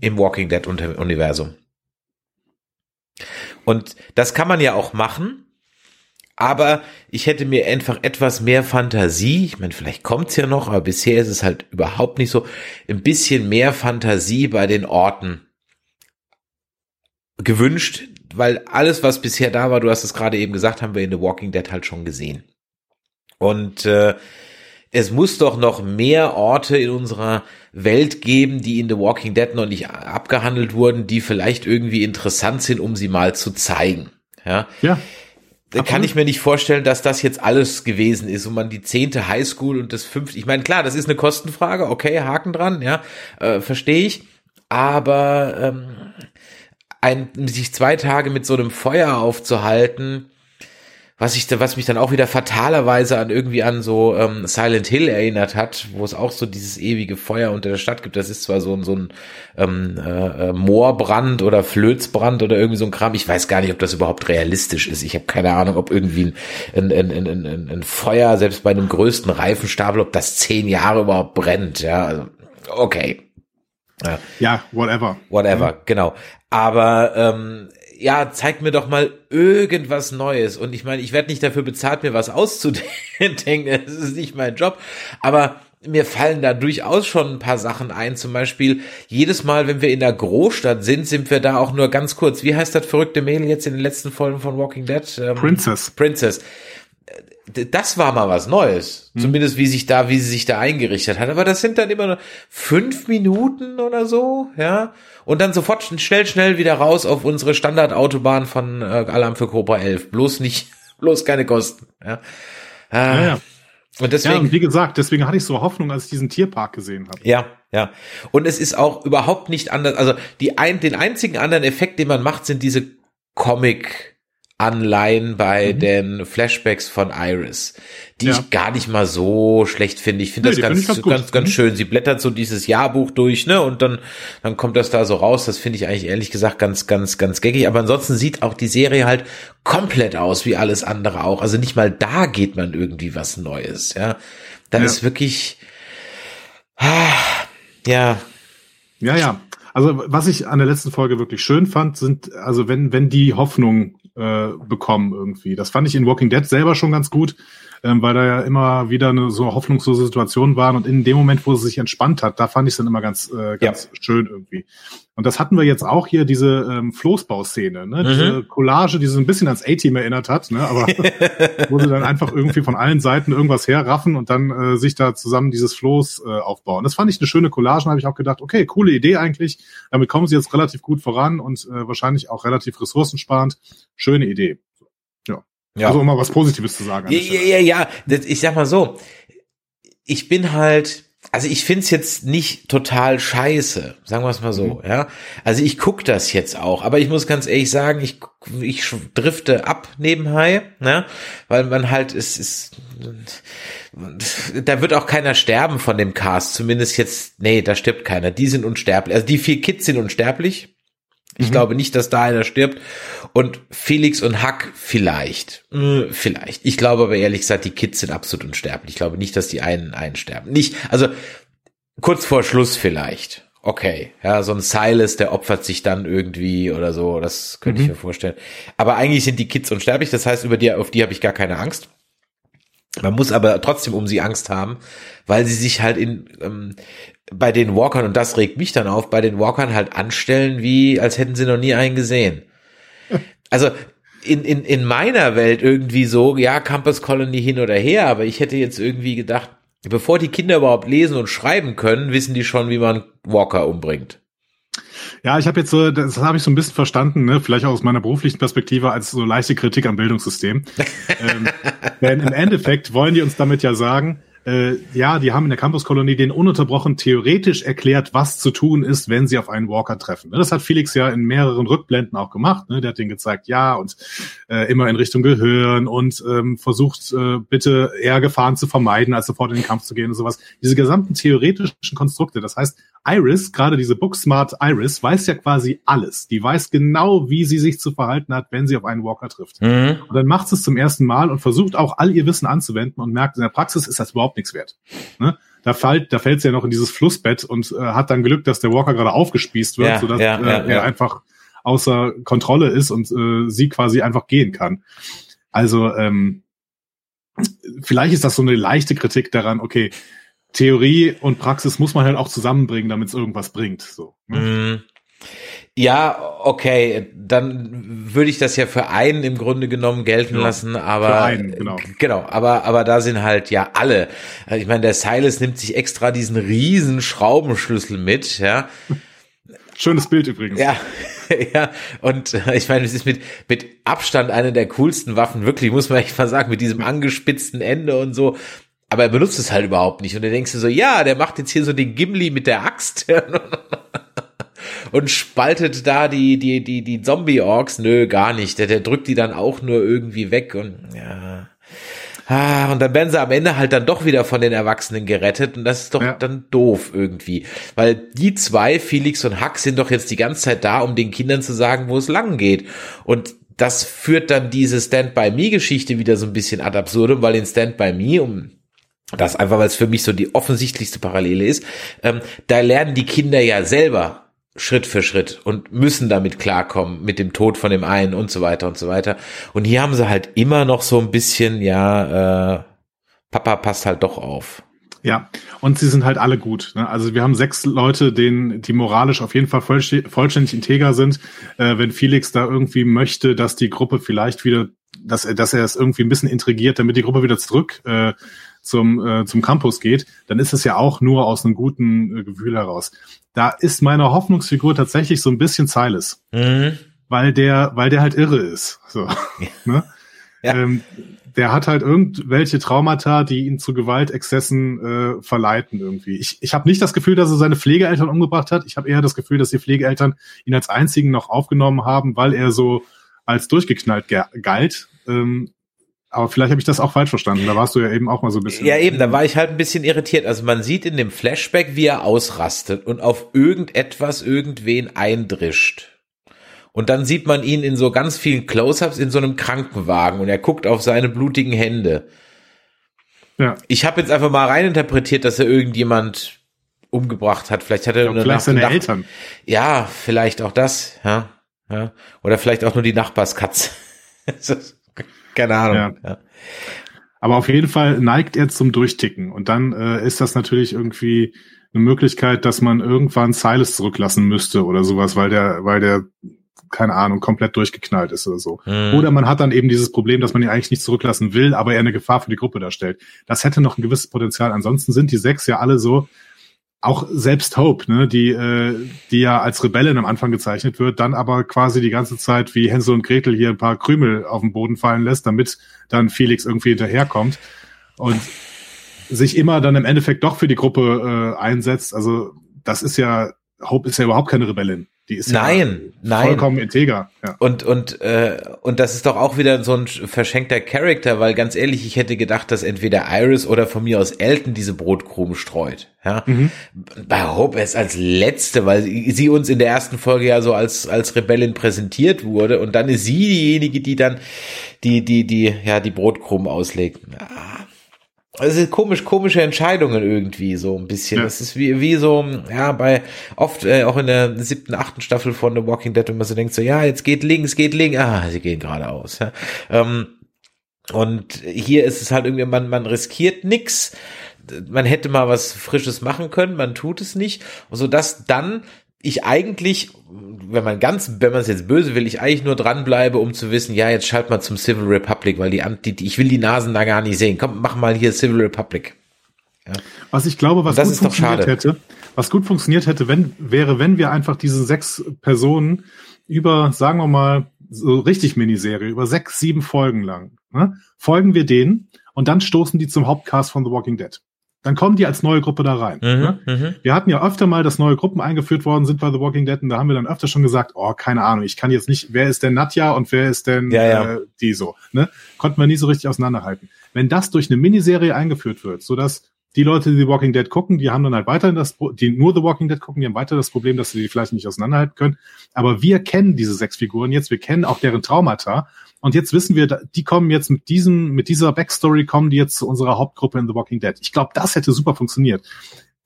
im Walking Dead Universum. Und das kann man ja auch machen, aber ich hätte mir einfach etwas mehr Fantasie, ich meine, vielleicht kommt's ja noch, aber bisher ist es halt überhaupt nicht so, ein bisschen mehr Fantasie bei den Orten gewünscht, weil alles, was bisher da war, du hast es gerade eben gesagt, haben wir in The Walking Dead halt schon gesehen. Und äh, es muss doch noch mehr Orte in unserer Welt geben, die in The Walking Dead noch nicht abgehandelt wurden, die vielleicht irgendwie interessant sind, um sie mal zu zeigen. Ja. Ja. Da kann ich mir nicht vorstellen, dass das jetzt alles gewesen ist und man die zehnte Highschool und das fünfte. Ich meine, klar, das ist eine Kostenfrage, okay, Haken dran, ja, äh, verstehe ich. Aber ähm, ein, sich zwei Tage mit so einem Feuer aufzuhalten, was ich, was mich dann auch wieder fatalerweise an irgendwie an so ähm, Silent Hill erinnert hat, wo es auch so dieses ewige Feuer unter der Stadt gibt. Das ist zwar so ein so ein ähm, äh, äh, Moorbrand oder Flözbrand oder irgendwie so ein Kram. Ich weiß gar nicht, ob das überhaupt realistisch ist. Ich habe keine Ahnung, ob irgendwie ein, ein, ein, ein, ein Feuer selbst bei einem größten Reifenstapel, ob das zehn Jahre überhaupt brennt. Ja, also, okay. Ja. ja, whatever. Whatever, ja. genau. Aber ähm, ja, zeig mir doch mal irgendwas Neues. Und ich meine, ich werde nicht dafür bezahlt, mir was auszudenken. Das ist nicht mein Job. Aber mir fallen da durchaus schon ein paar Sachen ein. Zum Beispiel, jedes Mal, wenn wir in der Großstadt sind, sind wir da auch nur ganz kurz. Wie heißt das verrückte Mädel jetzt in den letzten Folgen von Walking Dead? Ähm, Princess. Princess das war mal was Neues. Hm. Zumindest wie sich da, wie sie sich da eingerichtet hat. Aber das sind dann immer nur fünf Minuten oder so, ja. Und dann sofort schnell, schnell wieder raus auf unsere Standardautobahn von äh, Alarm für Cobra 11. Bloß nicht, bloß keine Kosten, ja. Äh, ja, ja. Und deswegen, ja, und wie gesagt, deswegen hatte ich so Hoffnung, als ich diesen Tierpark gesehen habe. Ja, ja. Und es ist auch überhaupt nicht anders. Also die ein, den einzigen anderen Effekt, den man macht, sind diese Comic Anleihen bei mhm. den Flashbacks von Iris, die ja. ich gar nicht mal so schlecht finde. Ich finde nee, das ganz, find ganz, ganz, ganz mhm. schön. Sie blättert so dieses Jahrbuch durch, ne, und dann, dann kommt das da so raus. Das finde ich eigentlich ehrlich gesagt ganz, ganz, ganz geckig. Aber ansonsten sieht auch die Serie halt komplett aus wie alles andere auch. Also nicht mal da geht man irgendwie was Neues, ja. Dann ja. ist wirklich, ah, ja. Ja, ja. Also was ich an der letzten Folge wirklich schön fand, sind, also wenn, wenn die Hoffnung äh, bekommen irgendwie. Das fand ich in Walking Dead selber schon ganz gut, ähm, weil da ja immer wieder eine so hoffnungslose Situation waren und in dem Moment, wo es sich entspannt hat, da fand ich es dann immer ganz, äh, ganz ja. schön irgendwie. Und das hatten wir jetzt auch hier, diese ähm, Floßbauszene, ne? Mhm. diese Collage, die so ein bisschen ans A-Team erinnert hat, ne? aber wo sie dann einfach irgendwie von allen Seiten irgendwas herraffen und dann äh, sich da zusammen dieses Floß äh, aufbauen. Das fand ich eine schöne Collage, habe ich auch gedacht, okay, coole Idee eigentlich. Damit kommen sie jetzt relativ gut voran und äh, wahrscheinlich auch relativ ressourcensparend. Schöne Idee. Ja. ja. Also um mal was Positives zu sagen. Ja, ja, ja, ja. Ich sag mal so, ich bin halt also ich find's jetzt nicht total scheiße, sagen wir es mal so, mhm. ja. Also ich guck das jetzt auch, aber ich muss ganz ehrlich sagen, ich, ich drifte ab nebenbei, ne? Weil man halt, es ist, da wird auch keiner sterben von dem Cast, zumindest jetzt, nee, da stirbt keiner, die sind unsterblich, also die vier Kids sind unsterblich, ich mhm. glaube nicht, dass da einer stirbt. Und Felix und Hack vielleicht. Hm, vielleicht. Ich glaube aber ehrlich gesagt, die Kids sind absolut unsterblich. Ich glaube nicht, dass die einen einsterben. Nicht, also kurz vor Schluss vielleicht. Okay, ja, so ein Silas, der opfert sich dann irgendwie oder so, das könnte mhm. ich mir vorstellen. Aber eigentlich sind die Kids unsterblich, das heißt, über die, auf die habe ich gar keine Angst. Man muss aber trotzdem um sie Angst haben, weil sie sich halt in ähm, bei den Walkern, und das regt mich dann auf, bei den Walkern halt anstellen, wie als hätten sie noch nie einen gesehen. Also in, in, in meiner Welt irgendwie so, ja, Campus Colony hin oder her, aber ich hätte jetzt irgendwie gedacht, bevor die Kinder überhaupt lesen und schreiben können, wissen die schon, wie man Walker umbringt. Ja, ich habe jetzt so, das habe ich so ein bisschen verstanden, ne? vielleicht auch aus meiner beruflichen Perspektive als so leichte Kritik am Bildungssystem. ähm, denn im Endeffekt wollen die uns damit ja sagen, äh, ja, die haben in der Campuskolonie den ununterbrochen theoretisch erklärt, was zu tun ist, wenn sie auf einen Walker treffen. Das hat Felix ja in mehreren Rückblenden auch gemacht. Ne? Der hat denen gezeigt, ja, und äh, immer in Richtung Gehirn und ähm, versucht, äh, bitte eher Gefahren zu vermeiden, als sofort in den Kampf zu gehen und sowas. Diese gesamten theoretischen Konstrukte. Das heißt, Iris, gerade diese Booksmart Iris, weiß ja quasi alles. Die weiß genau, wie sie sich zu verhalten hat, wenn sie auf einen Walker trifft. Mhm. Und dann macht sie es zum ersten Mal und versucht auch all ihr Wissen anzuwenden und merkt, in der Praxis ist das überhaupt nichts wert. Ne? Da fällt, da fällt sie ja noch in dieses Flussbett und äh, hat dann Glück, dass der Walker gerade aufgespießt wird, ja, sodass ja, ja, äh, er einfach außer Kontrolle ist und äh, sie quasi einfach gehen kann. Also ähm, vielleicht ist das so eine leichte Kritik daran, okay, Theorie und Praxis muss man halt auch zusammenbringen, damit es irgendwas bringt. So. Ne? Ja, okay, dann würde ich das ja für einen im Grunde genommen gelten ja, lassen, aber für einen, genau. genau, aber aber da sind halt ja alle. Ich meine, der Silas nimmt sich extra diesen riesen Schraubenschlüssel mit, ja. Schönes Bild übrigens. Ja, ja, und äh, ich meine, es ist mit, mit Abstand eine der coolsten Waffen, wirklich, muss man echt mal sagen, mit diesem angespitzten Ende und so. Aber er benutzt es halt überhaupt nicht. Und dann denkst du so, ja, der macht jetzt hier so den Gimli mit der Axt. und spaltet da die, die, die, die Zombie-Orks. Nö, gar nicht. Der, der drückt die dann auch nur irgendwie weg und ja. Ah, und dann werden sie am Ende halt dann doch wieder von den Erwachsenen gerettet und das ist doch ja. dann doof irgendwie. Weil die zwei, Felix und Hack, sind doch jetzt die ganze Zeit da, um den Kindern zu sagen, wo es lang geht. Und das führt dann diese Stand-by-Me-Geschichte wieder so ein bisschen ad absurdum, weil in Stand-by-Me, um das einfach, weil es für mich so die offensichtlichste Parallele ist, ähm, da lernen die Kinder ja selber Schritt für Schritt und müssen damit klarkommen mit dem Tod von dem einen und so weiter und so weiter. Und hier haben sie halt immer noch so ein bisschen, ja, äh, Papa passt halt doch auf. Ja, und sie sind halt alle gut. Ne? Also wir haben sechs Leute, denen die moralisch auf jeden Fall vollständig integer sind. Äh, wenn Felix da irgendwie möchte, dass die Gruppe vielleicht wieder, dass er, dass er es irgendwie ein bisschen intrigiert, damit die Gruppe wieder zurück äh, zum, äh, zum Campus geht, dann ist es ja auch nur aus einem guten äh, Gefühl heraus. Da ist meine Hoffnungsfigur tatsächlich so ein bisschen Silas. Mhm. Weil der, weil der halt irre ist. So, ja. ne? ja. Ähm, der hat halt irgendwelche Traumata, die ihn zu Gewaltexzessen äh, verleiten irgendwie. Ich, ich habe nicht das Gefühl, dass er seine Pflegeeltern umgebracht hat. Ich habe eher das Gefühl, dass die Pflegeeltern ihn als einzigen noch aufgenommen haben, weil er so als durchgeknallt galt. Ähm, aber vielleicht habe ich das auch falsch verstanden. Da warst du ja eben auch mal so ein bisschen. Ja, eben, da war ich halt ein bisschen irritiert. Also man sieht in dem Flashback, wie er ausrastet und auf irgendetwas irgendwen eindrischt. Und dann sieht man ihn in so ganz vielen Close-ups in so einem Krankenwagen und er guckt auf seine blutigen Hände. Ja. Ich habe jetzt einfach mal reininterpretiert, dass er irgendjemand umgebracht hat. Vielleicht hat er ja, vielleicht seine Eltern. Ja, vielleicht auch das. Ja, ja. Oder vielleicht auch nur die Nachbarskatze. Keine Ahnung. Ja. Aber auf jeden Fall neigt er zum Durchticken. Und dann äh, ist das natürlich irgendwie eine Möglichkeit, dass man irgendwann Silas zurücklassen müsste oder sowas, weil der, weil der, keine Ahnung, komplett durchgeknallt ist oder so. Mhm. Oder man hat dann eben dieses Problem, dass man ihn eigentlich nicht zurücklassen will, aber er eine Gefahr für die Gruppe darstellt. Das hätte noch ein gewisses Potenzial. Ansonsten sind die sechs ja alle so, auch selbst Hope, ne, die, äh, die ja als Rebellin am Anfang gezeichnet wird, dann aber quasi die ganze Zeit wie Hänsel und Gretel hier ein paar Krümel auf den Boden fallen lässt, damit dann Felix irgendwie hinterherkommt und sich immer dann im Endeffekt doch für die Gruppe äh, einsetzt. Also das ist ja, Hope ist ja überhaupt keine Rebellin. Die ist nein, ja nein. vollkommen integer. Ja. Und und äh, und das ist doch auch wieder so ein verschenkter Charakter, weil ganz ehrlich, ich hätte gedacht, dass entweder Iris oder von mir aus Elton diese Brotkrumen streut. Ja, mhm. bei Hope ist als letzte, weil sie uns in der ersten Folge ja so als als Rebellin präsentiert wurde und dann ist sie diejenige, die dann die die die ja die Brotkrumen auslegt. Ah es sind komisch, komische Entscheidungen irgendwie so ein bisschen. Ja. Das ist wie, wie so, ja, bei oft äh, auch in der siebten, achten Staffel von The Walking Dead, wenn man so denkt, so, ja, jetzt geht links, geht links, ah, sie gehen geradeaus. Ja. Ähm, und hier ist es halt irgendwie, man, man riskiert nix. Man hätte mal was Frisches machen können, man tut es nicht, so dass dann ich eigentlich, wenn man ganz, wenn man es jetzt böse will, ich eigentlich nur dranbleibe, um zu wissen, ja, jetzt schalt mal zum Civil Republic, weil die, die, ich will die Nasen da gar nicht sehen. Komm, mach mal hier Civil Republic. Ja. Was ich glaube, was gut funktioniert hätte, was gut funktioniert hätte, wenn, wäre, wenn wir einfach diese sechs Personen über, sagen wir mal, so richtig Miniserie, über sechs, sieben Folgen lang, ne, folgen wir denen und dann stoßen die zum Hauptcast von The Walking Dead dann kommen die als neue Gruppe da rein. Mhm, ne? Mhm. Wir hatten ja öfter mal, dass neue Gruppen eingeführt worden sind bei The Walking Dead und da haben wir dann öfter schon gesagt, oh, keine Ahnung, ich kann jetzt nicht, wer ist denn Nadja und wer ist denn ja, ja. Äh, die so. Ne? Konnten wir nie so richtig auseinanderhalten. Wenn das durch eine Miniserie eingeführt wird, so dass die Leute, die The Walking Dead gucken, die haben dann halt weiterhin das, die nur The Walking Dead gucken, die haben weiter das Problem, dass sie die vielleicht nicht auseinanderhalten können. Aber wir kennen diese sechs Figuren jetzt, wir kennen auch deren Traumata und jetzt wissen wir, die kommen jetzt mit diesem, mit dieser Backstory kommen die jetzt zu unserer Hauptgruppe in The Walking Dead. Ich glaube, das hätte super funktioniert.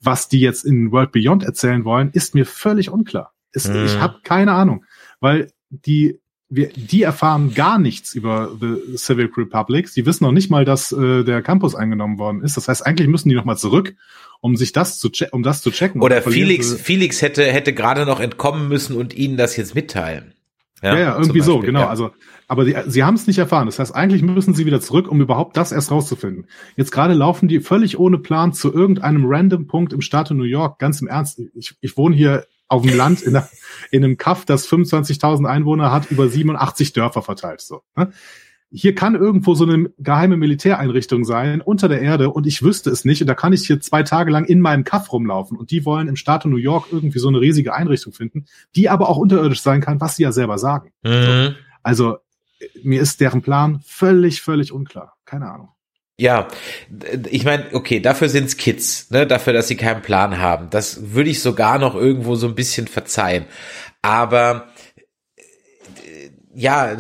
Was die jetzt in World Beyond erzählen wollen, ist mir völlig unklar. Ist, mm. Ich habe keine Ahnung, weil die wir, die erfahren gar nichts über The Civic Republic. Sie wissen noch nicht mal, dass äh, der Campus eingenommen worden ist. Das heißt, eigentlich müssen die noch mal zurück, um sich das zu um das zu checken. Oder Felix, Felix hätte hätte gerade noch entkommen müssen und ihnen das jetzt mitteilen. Ja, ja, irgendwie so, genau. Ja. Also, aber die, sie haben es nicht erfahren. Das heißt, eigentlich müssen sie wieder zurück, um überhaupt das erst rauszufinden. Jetzt gerade laufen die völlig ohne Plan zu irgendeinem random Punkt im Staat New York. Ganz im Ernst. Ich, ich wohne hier auf dem Land in, einer, in einem Kaff, das 25.000 Einwohner hat, über 87 Dörfer verteilt. So. Ne? Hier kann irgendwo so eine geheime Militäreinrichtung sein unter der Erde und ich wüsste es nicht und da kann ich hier zwei Tage lang in meinem Kaff rumlaufen und die wollen im Staat New York irgendwie so eine riesige Einrichtung finden, die aber auch unterirdisch sein kann, was sie ja selber sagen. Mhm. Also mir ist deren Plan völlig, völlig unklar. Keine Ahnung. Ja, ich meine, okay, dafür sind's Kids, ne, dafür, dass sie keinen Plan haben. Das würde ich sogar noch irgendwo so ein bisschen verzeihen. Aber ja,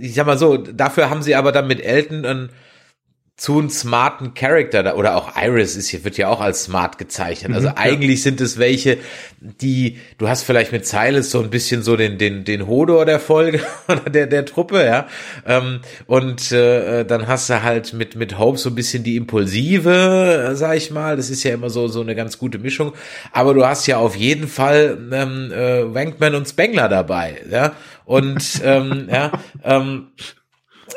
ich sag mal so, dafür haben sie aber dann mit Elton einen zu einen smarten Charakter da, oder auch Iris ist hier, wird ja auch als smart gezeichnet. Also mhm, eigentlich ja. sind es welche, die, du hast vielleicht mit Silas so ein bisschen so den, den, den Hodor der Folge oder der, der Truppe, ja. Ähm, und äh, dann hast du halt mit, mit Hope so ein bisschen die impulsive, äh, sag ich mal. Das ist ja immer so, so eine ganz gute Mischung. Aber du hast ja auf jeden Fall ähm, äh, Wankman und Spengler dabei, ja. Und ähm, ja, ähm, äh,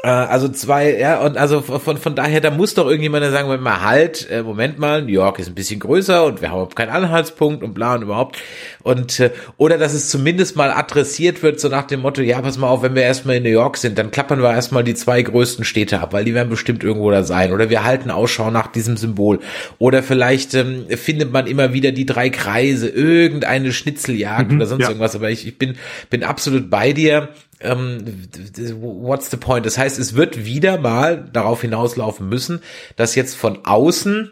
also zwei, ja, und also von, von daher, da muss doch irgendjemand sagen, wenn mal halt, äh, Moment mal, New York ist ein bisschen größer und wir haben keinen Anhaltspunkt und bla und überhaupt. Und, äh, oder dass es zumindest mal adressiert wird, so nach dem Motto, ja, pass mal auf, wenn wir erstmal in New York sind, dann klappern wir erstmal die zwei größten Städte ab, weil die werden bestimmt irgendwo da sein. Oder wir halten Ausschau nach diesem Symbol. Oder vielleicht ähm, findet man immer wieder die drei Kreise, irgendeine Schnitzeljagd mhm, oder sonst ja. irgendwas. Aber ich, ich bin, bin absolut bei dir ähm, what's the point? Das heißt, es wird wieder mal darauf hinauslaufen müssen, dass jetzt von außen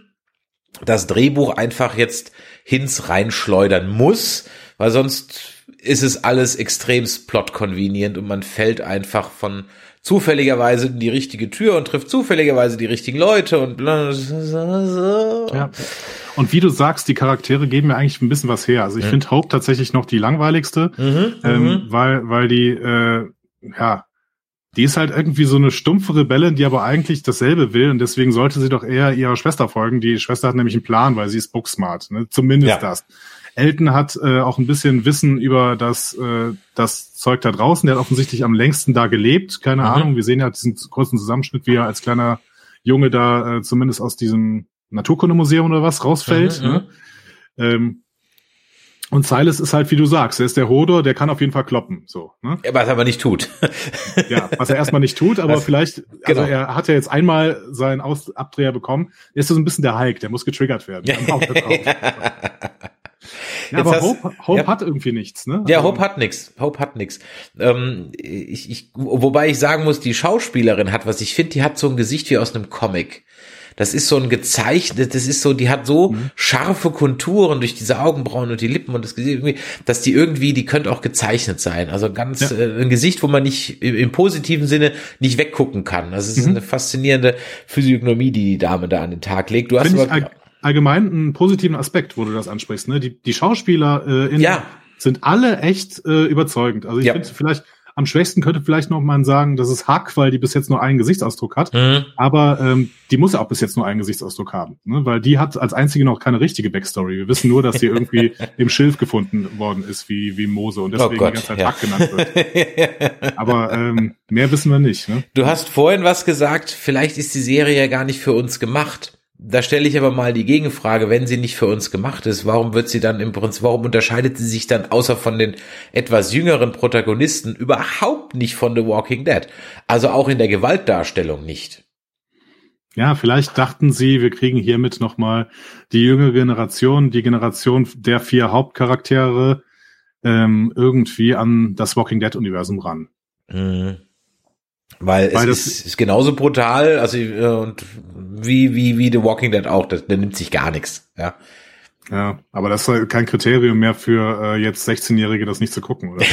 das Drehbuch einfach jetzt Hinz reinschleudern muss, weil sonst ist es alles extremst plot-convenient und man fällt einfach von zufälligerweise in die richtige Tür und trifft zufälligerweise die richtigen Leute und bla, ja. Und wie du sagst, die Charaktere geben mir eigentlich ein bisschen was her. Also ich mhm. finde Hope tatsächlich noch die langweiligste, mhm, ähm, mhm. weil, weil die, äh, ja, die ist halt irgendwie so eine stumpfe Rebellin, die aber eigentlich dasselbe will und deswegen sollte sie doch eher ihrer Schwester folgen. Die Schwester hat nämlich einen Plan, weil sie ist booksmart, ne? zumindest ja. das. Elton hat äh, auch ein bisschen Wissen über das, äh, das Zeug da draußen. Der hat offensichtlich am längsten da gelebt. Keine mhm. Ahnung. Wir sehen ja diesen kurzen Zusammenschnitt, wie er als kleiner Junge da äh, zumindest aus diesem Naturkundemuseum oder was rausfällt. Mhm, ne? ähm, und Silas ist halt, wie du sagst, er ist der Hodor, der kann auf jeden Fall kloppen, so. Ne? Was er aber nicht tut. ja, was er erstmal nicht tut, aber was, vielleicht, also genau. er hat ja jetzt einmal seinen Aus Abdreher bekommen, er ist so ein bisschen der Hulk, der muss getriggert werden. Ja, aber hast, Hope, Hope ja. hat irgendwie nichts, ne? Ja, also, Hope hat nichts. Hope hat nichts. Ähm, ich, ich, wobei ich sagen muss, die Schauspielerin hat was. Ich finde, die hat so ein Gesicht wie aus einem Comic. Das ist so ein gezeichnet, das ist so, die hat so mhm. scharfe Konturen durch diese Augenbrauen und die Lippen und das Gesicht, irgendwie, dass die irgendwie, die könnte auch gezeichnet sein. Also ganz ja. äh, ein Gesicht, wo man nicht im, im, positiven Sinne nicht weggucken kann. Das ist mhm. eine faszinierende Physiognomie, die die Dame da an den Tag legt. Du hast aber, allgemein einen positiven Aspekt, wo du das ansprichst. Ne? Die, die Schauspieler äh, in, ja. sind alle echt äh, überzeugend. Also ich ja. finde vielleicht am schwächsten könnte vielleicht noch mal sagen, das ist Hack, weil die bis jetzt nur einen Gesichtsausdruck hat. Mhm. Aber ähm, die muss ja auch bis jetzt nur einen Gesichtsausdruck haben, ne? weil die hat als einzige noch keine richtige Backstory. Wir wissen nur, dass sie irgendwie im Schilf gefunden worden ist, wie, wie Mose und deswegen oh Gott, die ganze Zeit ja. Hack genannt wird. Aber ähm, mehr wissen wir nicht. Ne? Du hast vorhin was gesagt, vielleicht ist die Serie ja gar nicht für uns gemacht. Da stelle ich aber mal die Gegenfrage, wenn sie nicht für uns gemacht ist, warum wird sie dann im Prinzip, warum unterscheidet sie sich dann außer von den etwas jüngeren Protagonisten überhaupt nicht von The Walking Dead? Also auch in der Gewaltdarstellung nicht. Ja, vielleicht dachten sie, wir kriegen hiermit nochmal die jüngere Generation, die Generation der vier Hauptcharaktere ähm, irgendwie an das Walking Dead Universum ran. Mhm. Weil, Weil es ist, ist, genauso brutal, also äh, und wie wie wie The Walking Dead auch, der nimmt sich gar nichts, ja. Ja, aber das ist halt kein Kriterium mehr für äh, jetzt 16-Jährige, das nicht zu gucken, oder?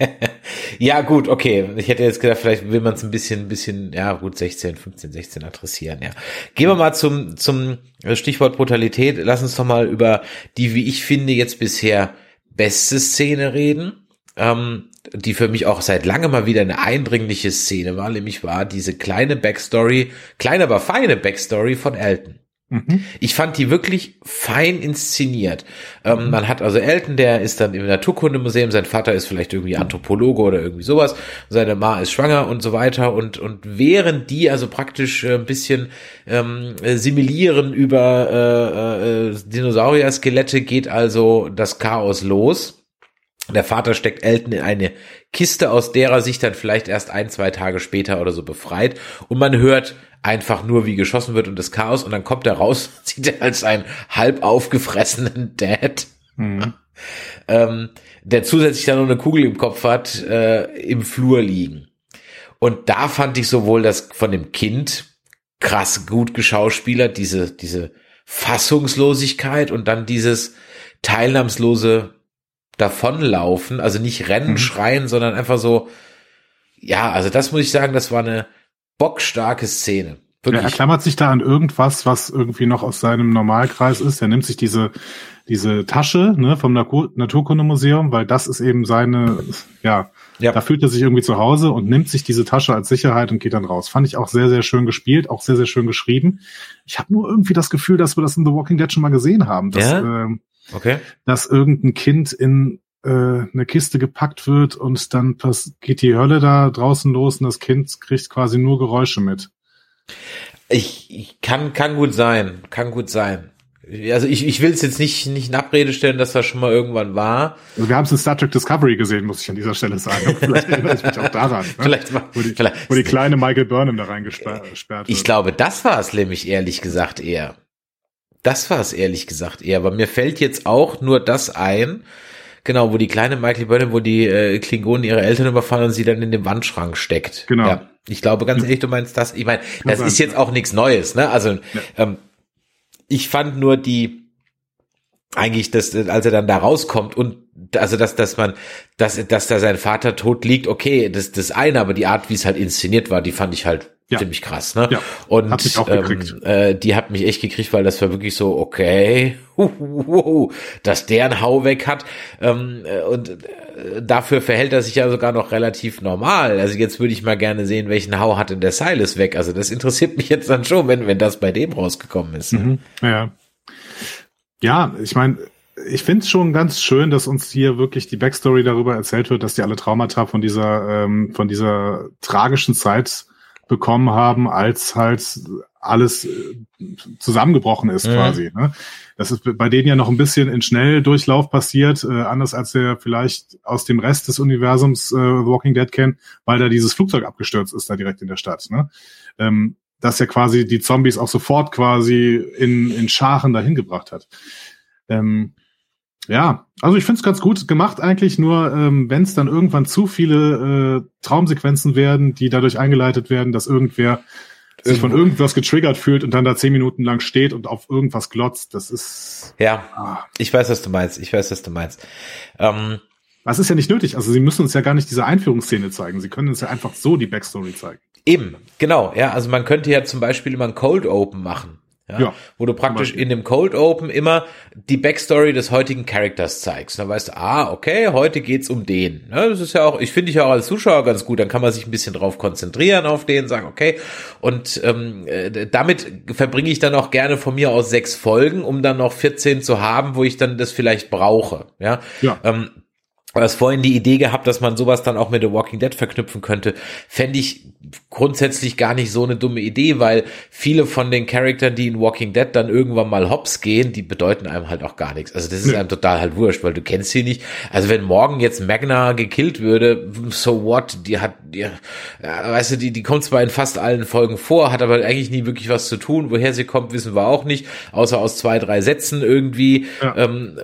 ja, gut, okay. Ich hätte jetzt gedacht, vielleicht will man es ein bisschen, ein bisschen, ja, gut, 16, 15, 16 adressieren, ja. Gehen wir mal zum, zum Stichwort Brutalität. Lass uns doch mal über die, wie ich finde, jetzt bisher beste Szene reden. Ähm, die für mich auch seit langem mal wieder eine eindringliche Szene war, nämlich war diese kleine Backstory, kleine aber feine Backstory von Elton. Mhm. Ich fand die wirklich fein inszeniert. Ähm, mhm. Man hat also Elton, der ist dann im Naturkundemuseum, sein Vater ist vielleicht irgendwie Anthropologe oder irgendwie sowas, seine Ma ist schwanger und so weiter und, und während die also praktisch äh, ein bisschen ähm, similieren über äh, äh, Dinosaurier-Skelette, geht also das Chaos los. Der Vater steckt Elton in eine Kiste, aus der er sich dann vielleicht erst ein, zwei Tage später oder so befreit. Und man hört einfach nur, wie geschossen wird und das Chaos. Und dann kommt er raus, sieht er als einen halb aufgefressenen Dad. Mhm. ähm, der zusätzlich dann noch eine Kugel im Kopf hat, äh, im Flur liegen. Und da fand ich sowohl das von dem Kind krass gut geschauspielert, diese, diese Fassungslosigkeit und dann dieses teilnahmslose davonlaufen, also nicht rennen, mhm. schreien, sondern einfach so, ja, also das muss ich sagen, das war eine bockstarke Szene. Wirklich. Er klammert sich da an irgendwas, was irgendwie noch aus seinem Normalkreis ist. Er nimmt sich diese, diese Tasche ne, vom Naturkundemuseum, weil das ist eben seine, ja, ja, da fühlt er sich irgendwie zu Hause und nimmt sich diese Tasche als Sicherheit und geht dann raus. Fand ich auch sehr, sehr schön gespielt, auch sehr, sehr schön geschrieben. Ich habe nur irgendwie das Gefühl, dass wir das in The Walking Dead schon mal gesehen haben. Dass, ja? äh, okay. dass irgendein Kind in äh, eine Kiste gepackt wird und dann geht die Hölle da draußen los und das Kind kriegt quasi nur Geräusche mit. Ich, ich kann, kann gut sein, kann gut sein. Also ich, ich will es jetzt nicht, nicht in Abrede stellen, dass das schon mal irgendwann war. Also wir haben es in Star Trek Discovery gesehen, muss ich an dieser Stelle sagen. Vielleicht erinnere ich mich auch daran. Ne? Vielleicht, war, wo, die, vielleicht wo die kleine Michael Burnham da reingesperrt wird. Ich glaube, das war es nämlich ehrlich gesagt eher. Das war es ehrlich gesagt eher, aber mir fällt jetzt auch nur das ein, genau, wo die kleine Michael Burnham, wo die äh, Klingonen ihre Eltern überfallen und sie dann in den Wandschrank steckt. Genau. Ja, ich glaube ganz ehrlich, du meinst das. Ich meine, das ist jetzt auch nichts Neues, ne? Also ja. ähm, ich fand nur die eigentlich, dass als er dann da rauskommt und also dass dass man dass dass da sein Vater tot liegt, okay, das das eine, aber die Art, wie es halt inszeniert war, die fand ich halt ja. ziemlich krass, ne? Ja. Und hat mich auch ähm, äh, die hat mich echt gekriegt, weil das war wirklich so, okay, dass der einen Hau weg hat. Ähm, äh, und äh, dafür verhält er sich ja sogar noch relativ normal. Also jetzt würde ich mal gerne sehen, welchen Hau hat denn der Silas weg. Also das interessiert mich jetzt dann schon, wenn, wenn das bei dem rausgekommen ist. Mhm. Ja. Ja, ich meine, ich finde es schon ganz schön, dass uns hier wirklich die Backstory darüber erzählt wird, dass die alle Traumata von dieser, ähm, von dieser tragischen Zeit bekommen haben, als halt alles äh, zusammengebrochen ist mhm. quasi. Ne? Das ist bei denen ja noch ein bisschen in Schnelldurchlauf passiert, äh, anders als wir vielleicht aus dem Rest des Universums äh, Walking Dead kennen, weil da dieses Flugzeug abgestürzt ist da direkt in der Stadt. Ne? Ähm, dass ja quasi die Zombies auch sofort quasi in, in Scharen dahin gebracht hat. Ähm, ja, also ich finde es ganz gut gemacht eigentlich, nur ähm, wenn es dann irgendwann zu viele äh, Traumsequenzen werden, die dadurch eingeleitet werden, dass irgendwer sich von irgendwas getriggert fühlt und dann da zehn Minuten lang steht und auf irgendwas glotzt, das ist. Ja, ah. ich weiß, was du meinst. Ich weiß, was du meinst. Ähm, das ist ja nicht nötig. Also sie müssen uns ja gar nicht diese Einführungsszene zeigen. Sie können uns ja einfach so die Backstory zeigen. Eben, genau. Ja, also man könnte ja zum Beispiel immer ein Cold Open machen. Ja, ja, wo du praktisch in dem Cold Open immer die Backstory des heutigen Charakters zeigst. Dann weißt du, ah, okay, heute geht's um den. Ja, das ist ja auch, ich finde ich auch als Zuschauer ganz gut. Dann kann man sich ein bisschen drauf konzentrieren auf den, sagen, okay. Und ähm, äh, damit verbringe ich dann auch gerne von mir aus sechs Folgen, um dann noch 14 zu haben, wo ich dann das vielleicht brauche. Ja. ja. Ähm, Du hast vorhin die Idee gehabt, dass man sowas dann auch mit The Walking Dead verknüpfen könnte. Fände ich grundsätzlich gar nicht so eine dumme Idee, weil viele von den Charakteren, die in Walking Dead dann irgendwann mal hops gehen, die bedeuten einem halt auch gar nichts. Also das ist ja. einem total halt wurscht, weil du kennst sie nicht. Also wenn morgen jetzt Magna gekillt würde, so what? Die hat, die, ja, weißt du, die, die kommt zwar in fast allen Folgen vor, hat aber eigentlich nie wirklich was zu tun. Woher sie kommt, wissen wir auch nicht, außer aus zwei, drei Sätzen irgendwie. Ja. Ähm,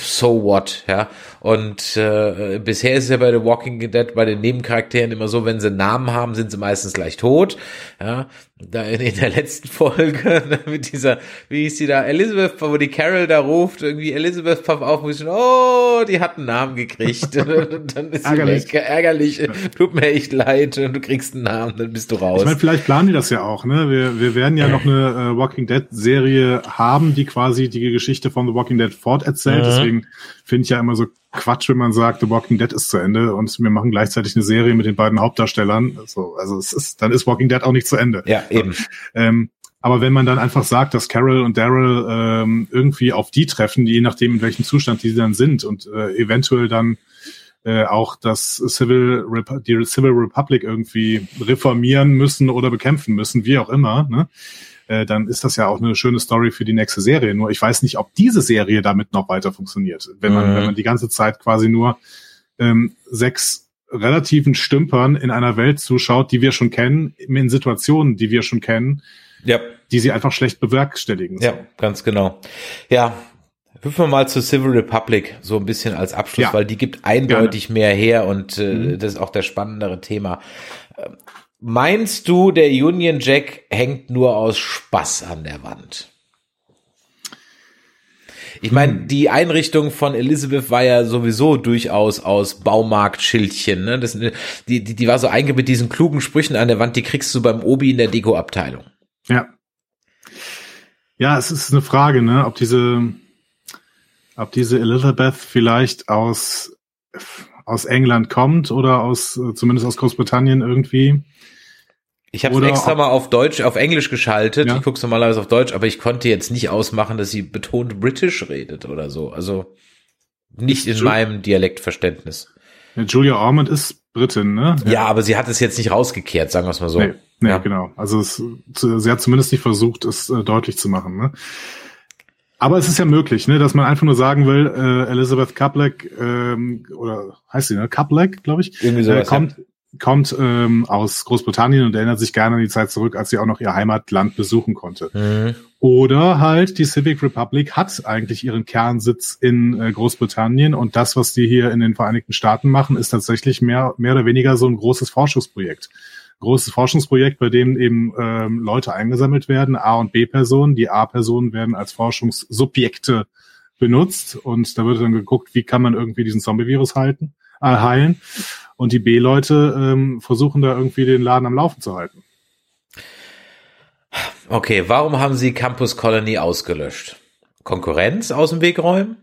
so what, ja. Und äh, bisher ist es ja bei The Walking Dead bei den Nebencharakteren immer so, wenn sie einen Namen haben, sind sie meistens gleich tot. Ja, da in, der letzten Folge ne, mit dieser, wie hieß die da, Elizabeth, wo die Carol da ruft, irgendwie Elizabeth papp auf, muss ich, oh, die hat einen Namen gekriegt. dann ist ärgerlich. ärgerlich, tut mir echt leid, du kriegst einen Namen, dann bist du raus. Ich meine, vielleicht planen die das ja auch, ne? Wir, wir werden ja noch eine äh, Walking Dead Serie haben, die quasi die Geschichte von The Walking Dead forterzählt, mhm. deswegen finde ich ja immer so Quatsch, wenn man sagt, The Walking Dead ist zu Ende und wir machen gleichzeitig eine Serie mit den beiden Hauptdarstellern. So, also es ist, dann ist Walking Dead auch nicht zu Ende. Ja, eben. Ähm, aber wenn man dann einfach sagt, dass Carol und Daryl ähm, irgendwie auf die treffen, je nachdem in welchem Zustand die dann sind und äh, eventuell dann äh, auch das Civil die Civil Republic irgendwie reformieren müssen oder bekämpfen müssen, wie auch immer, ne? äh, dann ist das ja auch eine schöne Story für die nächste Serie. Nur ich weiß nicht, ob diese Serie damit noch weiter funktioniert, wenn man, mhm. wenn man die ganze Zeit quasi nur ähm, sechs relativen Stümpern in einer Welt zuschaut, die wir schon kennen, in Situationen, die wir schon kennen, ja. die sie einfach schlecht bewerkstelligen. Ja, ganz genau. Ja, Hüpfen wir mal zu Civil Republic so ein bisschen als Abschluss, ja. weil die gibt eindeutig Gerne. mehr her und äh, mhm. das ist auch das spannendere Thema. Meinst du, der Union Jack hängt nur aus Spaß an der Wand? Ich meine, hm. die Einrichtung von Elizabeth war ja sowieso durchaus aus Baumarktschildchen. Ne? Das, die, die, die war so eingebaut mit diesen klugen Sprüchen an der Wand, die kriegst du beim Obi in der Deko-Abteilung. Ja. Ja, es ist eine Frage, ne, ob diese, ob diese Elizabeth vielleicht aus, aus England kommt oder aus, zumindest aus Großbritannien irgendwie. Ich habe extra mal auf Deutsch, auf Englisch geschaltet. Ja. Ich gucke normalerweise auf Deutsch, aber ich konnte jetzt nicht ausmachen, dass sie betont British redet oder so. Also nicht in Ju meinem Dialektverständnis. Julia Ormond ist Britin, ne? Ja. ja, aber sie hat es jetzt nicht rausgekehrt, sagen wir es mal so. Nee, nee ja. genau. Also es, sie hat zumindest nicht versucht, es äh, deutlich zu machen. Ne? Aber es ist ja möglich, ne, dass man einfach nur sagen will, äh, Elizabeth Kapleck ähm, oder heißt sie, ne? Kapleck, glaube ich, Irgendwie sowas, äh, kommt, kommt ähm, aus Großbritannien und erinnert sich gerne an die Zeit zurück, als sie auch noch ihr Heimatland besuchen konnte. Mhm. Oder halt die Civic Republic hat eigentlich ihren Kernsitz in äh, Großbritannien und das, was die hier in den Vereinigten Staaten machen, ist tatsächlich mehr, mehr oder weniger so ein großes Forschungsprojekt. Großes Forschungsprojekt, bei dem eben ähm, Leute eingesammelt werden, A- und B-Personen. Die A-Personen werden als Forschungssubjekte benutzt und da wird dann geguckt, wie kann man irgendwie diesen Zombie-Virus halten, äh, heilen. Und die B-Leute ähm, versuchen da irgendwie den Laden am Laufen zu halten. Okay, warum haben Sie Campus Colony ausgelöscht? Konkurrenz aus dem Weg räumen?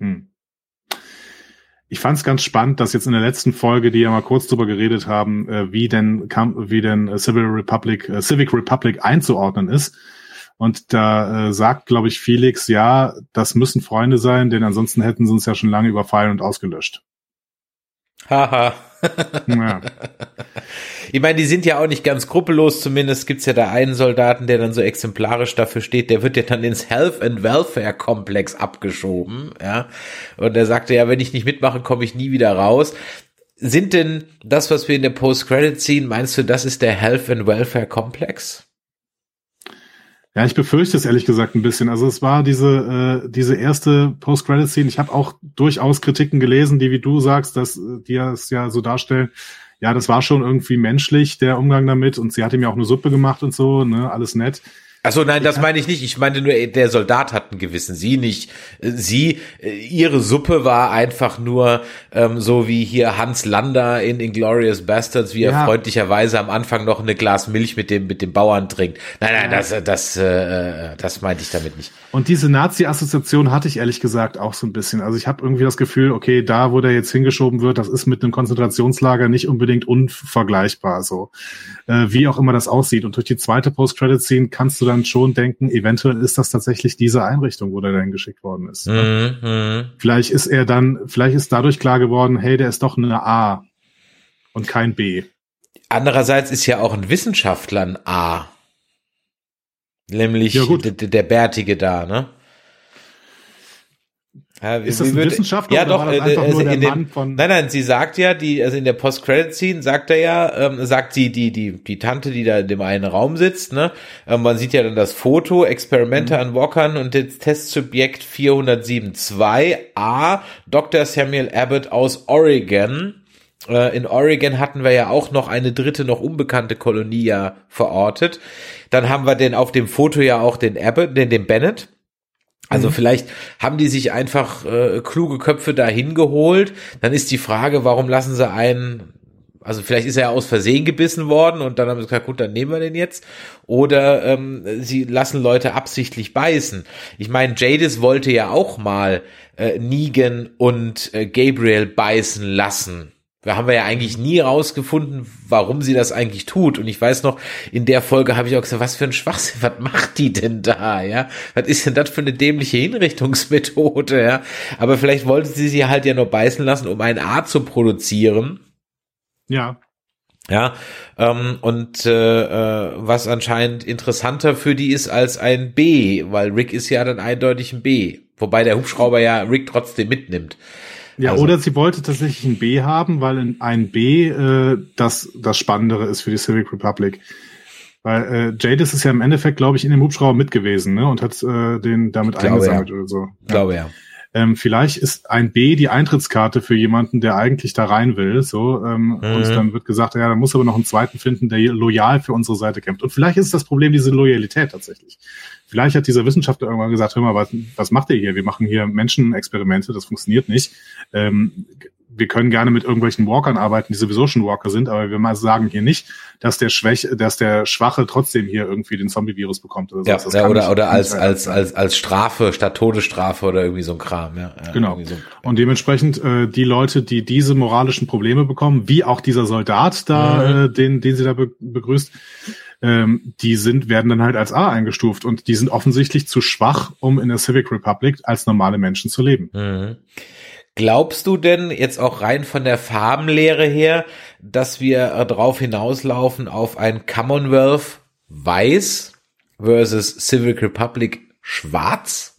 Hm. Ich fand es ganz spannend, dass jetzt in der letzten Folge, die ja mal kurz drüber geredet haben, äh, wie denn wie denn Civil Republic, äh, Civic Republic einzuordnen ist. Und da äh, sagt, glaube ich, Felix, ja, das müssen Freunde sein, denn ansonsten hätten sie uns ja schon lange überfallen und ausgelöscht. Haha. ja. Ich meine, die sind ja auch nicht ganz skrupellos, zumindest gibt's ja da einen Soldaten, der dann so exemplarisch dafür steht, der wird ja dann ins Health and Welfare Komplex abgeschoben, ja. Und er sagte ja, wenn ich nicht mitmache, komme ich nie wieder raus. Sind denn das, was wir in der Post-Credit ziehen, meinst du, das ist der Health and Welfare Komplex? Ja, ich befürchte es ehrlich gesagt ein bisschen. Also es war diese äh, diese erste Post-Credit-Scene. Ich habe auch durchaus Kritiken gelesen, die wie du sagst, dass die es ja so darstellen. Ja, das war schon irgendwie menschlich der Umgang damit und sie hat ihm ja auch eine Suppe gemacht und so, ne, alles nett. Achso, nein, das meine ich nicht. Ich meine nur, der Soldat hat einen Gewissen, sie nicht. Sie, ihre Suppe war einfach nur ähm, so wie hier Hans Lander in Inglorious Bastards, wie ja. er freundlicherweise am Anfang noch eine Glas Milch mit dem mit dem Bauern trinkt. Nein, nein, ja. das das äh, das meinte ich damit nicht. Und diese Nazi-Assoziation hatte ich ehrlich gesagt auch so ein bisschen. Also ich habe irgendwie das Gefühl, okay, da wo der jetzt hingeschoben wird, das ist mit einem Konzentrationslager nicht unbedingt unvergleichbar. So äh, wie auch immer das aussieht. Und durch die zweite Post-Credit-Scene kannst du dann schon denken, eventuell ist das tatsächlich diese Einrichtung, wo der dann geschickt worden ist. Ne? Mhm. Vielleicht ist er dann, vielleicht ist dadurch klar geworden, hey, der ist doch eine A und kein B. Andererseits ist ja auch ein Wissenschaftler ein A. Nämlich ja, der, der Bärtige da, ne? Ja, ist das ein wird, Wissenschaftler? Ja, doch. Äh, also in dem, nein, nein, sie sagt ja, die, also in der Post-Credit-Scene sagt er ja, ähm, sagt sie die, die, die Tante, die da in dem einen Raum sitzt, ne? Ähm, man sieht ja dann das Foto, Experimente mhm. an Walkern und das Testsubjekt 407.2 A, Dr. Samuel Abbott aus Oregon. Äh, in Oregon hatten wir ja auch noch eine dritte, noch unbekannte Kolonie ja verortet. Dann haben wir den auf dem Foto ja auch den Abbott, den, den Bennett also mhm. vielleicht haben die sich einfach äh, kluge Köpfe dahin geholt. Dann ist die Frage, warum lassen sie einen also vielleicht ist er aus Versehen gebissen worden und dann haben sie gesagt, gut, dann nehmen wir den jetzt. Oder ähm, sie lassen Leute absichtlich beißen. Ich meine, Jadis wollte ja auch mal äh, Negan und äh, Gabriel beißen lassen. Da haben wir ja eigentlich nie rausgefunden, warum sie das eigentlich tut. Und ich weiß noch, in der Folge habe ich auch gesagt, was für ein Schwachsinn, was macht die denn da, ja? Was ist denn das für eine dämliche Hinrichtungsmethode, ja? Aber vielleicht wollte sie sie halt ja nur beißen lassen, um ein A zu produzieren ja. Ja, ähm, und äh, äh, was anscheinend interessanter für die ist als ein B, weil Rick ist ja dann eindeutig ein B. Wobei der Hubschrauber ja Rick trotzdem mitnimmt. Ja, also, oder sie wollte tatsächlich ein B haben, weil ein B äh, das, das Spannendere ist für die Civic Republic. Weil äh, Jadis ist ja im Endeffekt, glaube ich, in dem Hubschrauber mit gewesen ne? und hat äh, den damit eingesammelt ja. oder so. Ich glaube ja. Ähm, vielleicht ist ein B die Eintrittskarte für jemanden, der eigentlich da rein will. So ähm, mhm. und dann wird gesagt, ja, da muss aber noch einen zweiten finden, der loyal für unsere Seite kämpft. Und vielleicht ist das Problem diese Loyalität tatsächlich. Vielleicht hat dieser Wissenschaftler irgendwann gesagt, hör mal, was, was macht ihr hier? Wir machen hier Menschenexperimente, das funktioniert nicht. Ähm, wir können gerne mit irgendwelchen Walkern arbeiten, die sowieso schon Walker sind, aber wir mal sagen hier nicht, dass der Schwäche, dass der Schwache trotzdem hier irgendwie den Zombie-Virus bekommt oder so. Ja, ja oder, oder als, als, als, als Strafe statt Todesstrafe oder irgendwie so ein Kram, ja. ja genau. So, Und dementsprechend, äh, die Leute, die diese moralischen Probleme bekommen, wie auch dieser Soldat da, mhm. äh, den, den sie da be begrüßt, ähm, die sind, werden dann halt als A eingestuft und die sind offensichtlich zu schwach, um in der Civic Republic als normale Menschen zu leben. Mhm. Glaubst du denn jetzt auch rein von der Farbenlehre her, dass wir äh, drauf hinauslaufen auf ein Commonwealth weiß versus Civic Republic schwarz?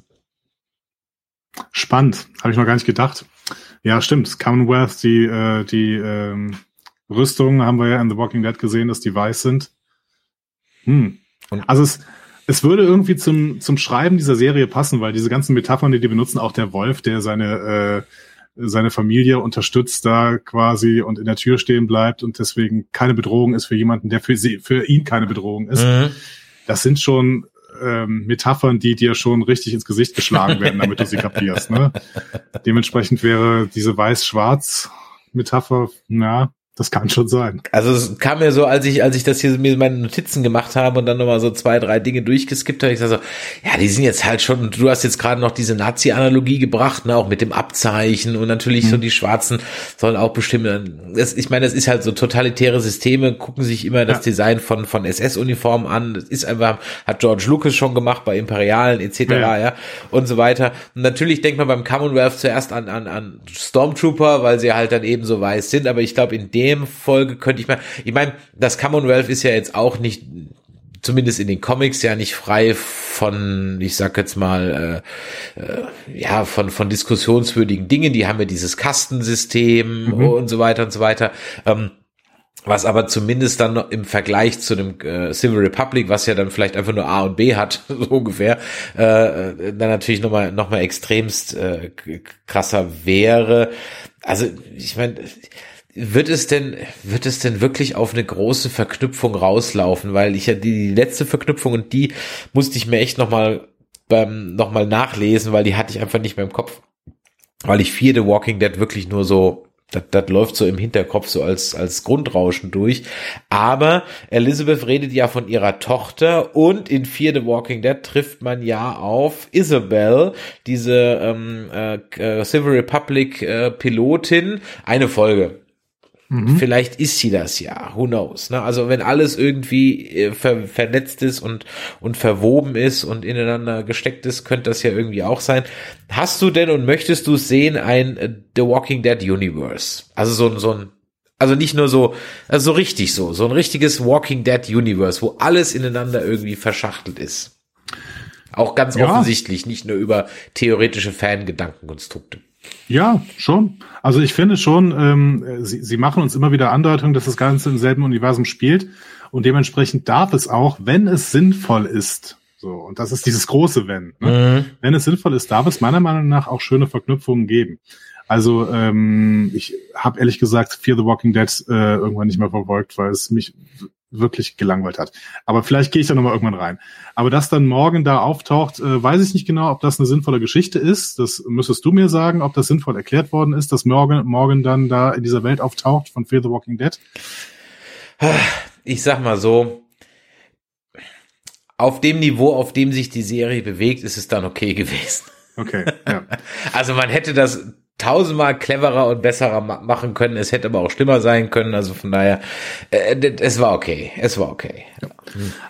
Spannend, habe ich noch gar nicht gedacht. Ja, stimmt. Commonwealth, die äh, die ähm, Rüstungen haben wir ja in The Walking Dead gesehen, dass die weiß sind. Hm. Also es, es würde irgendwie zum, zum Schreiben dieser Serie passen, weil diese ganzen Metaphern, die die benutzen, auch der Wolf, der seine, äh, seine Familie unterstützt da quasi und in der Tür stehen bleibt und deswegen keine Bedrohung ist für jemanden, der für sie, für ihn keine Bedrohung ist. Mhm. Das sind schon ähm, Metaphern, die dir schon richtig ins Gesicht geschlagen werden, damit du sie kapierst. Ne? Dementsprechend wäre diese Weiß-Schwarz-Metapher, na, das kann schon sein. Also es kam mir so, als ich, als ich das hier mir meine Notizen gemacht habe und dann nochmal so zwei, drei Dinge durchgeskippt habe, ich sag so, ja, die sind jetzt halt schon, du hast jetzt gerade noch diese Nazi-Analogie gebracht, ne, auch mit dem Abzeichen und natürlich mhm. so die Schwarzen sollen auch bestimmen. Das, ich meine, das ist halt so totalitäre Systeme, gucken sich immer das ja. Design von, von SS-Uniformen an. Das ist einfach, hat George Lucas schon gemacht bei Imperialen etc. Ja, ja und so weiter. Und natürlich denkt man beim Commonwealth zuerst an, an, an Stormtrooper, weil sie halt dann eben so weiß sind, aber ich glaube, in dem dem Folge könnte ich mal, ich meine, das Commonwealth ist ja jetzt auch nicht, zumindest in den Comics ja nicht frei von, ich sag jetzt mal, äh, äh, ja, von, von diskussionswürdigen Dingen. Die haben ja dieses Kastensystem mhm. und so weiter und so weiter. Ähm, was aber zumindest dann im Vergleich zu dem äh, Civil Republic, was ja dann vielleicht einfach nur A und B hat, so ungefähr, äh, äh dann natürlich nochmal noch mal extremst äh, krasser wäre. Also ich meine, wird es denn, wird es denn wirklich auf eine große Verknüpfung rauslaufen? Weil ich ja die, die letzte Verknüpfung und die musste ich mir echt nochmal beim, noch mal nachlesen, weil die hatte ich einfach nicht mehr im Kopf. Weil ich vier The Walking Dead wirklich nur so das, das läuft so im Hinterkopf so als, als Grundrauschen durch. Aber Elizabeth redet ja von ihrer Tochter und in Fear the Walking Dead trifft man ja auf Isabel, diese ähm, äh, Civil Republic äh, Pilotin. Eine Folge, Mhm. Vielleicht ist sie das ja, who knows. Ne? Also wenn alles irgendwie äh, ver vernetzt ist und, und verwoben ist und ineinander gesteckt ist, könnte das ja irgendwie auch sein. Hast du denn und möchtest du sehen ein äh, The Walking Dead Universe? Also so, so ein, also nicht nur so, also so richtig so, so ein richtiges Walking Dead Universe, wo alles ineinander irgendwie verschachtelt ist. Auch ganz ja. offensichtlich, nicht nur über theoretische Fangedankenkonstrukte. Ja, schon. Also ich finde schon, ähm, sie, sie machen uns immer wieder Andeutungen, dass das Ganze im selben Universum spielt und dementsprechend darf es auch, wenn es sinnvoll ist, so, und das ist dieses große Wenn. Ne? Mhm. Wenn es sinnvoll ist, darf es meiner Meinung nach auch schöne Verknüpfungen geben. Also ähm, ich habe ehrlich gesagt Fear the Walking Dead äh, irgendwann nicht mehr verfolgt, weil es mich wirklich gelangweilt hat. Aber vielleicht gehe ich da nochmal irgendwann rein. Aber dass dann morgen da auftaucht, äh, weiß ich nicht genau, ob das eine sinnvolle Geschichte ist. Das müsstest du mir sagen, ob das sinnvoll erklärt worden ist, dass morgen, morgen dann da in dieser Welt auftaucht von Fear the Walking Dead. Ich sag mal so, auf dem Niveau, auf dem sich die Serie bewegt, ist es dann okay gewesen. Okay, ja. Also man hätte das tausendmal cleverer und besserer machen können. Es hätte aber auch schlimmer sein können. Also von daher, äh, es war okay. Es war okay. Ja.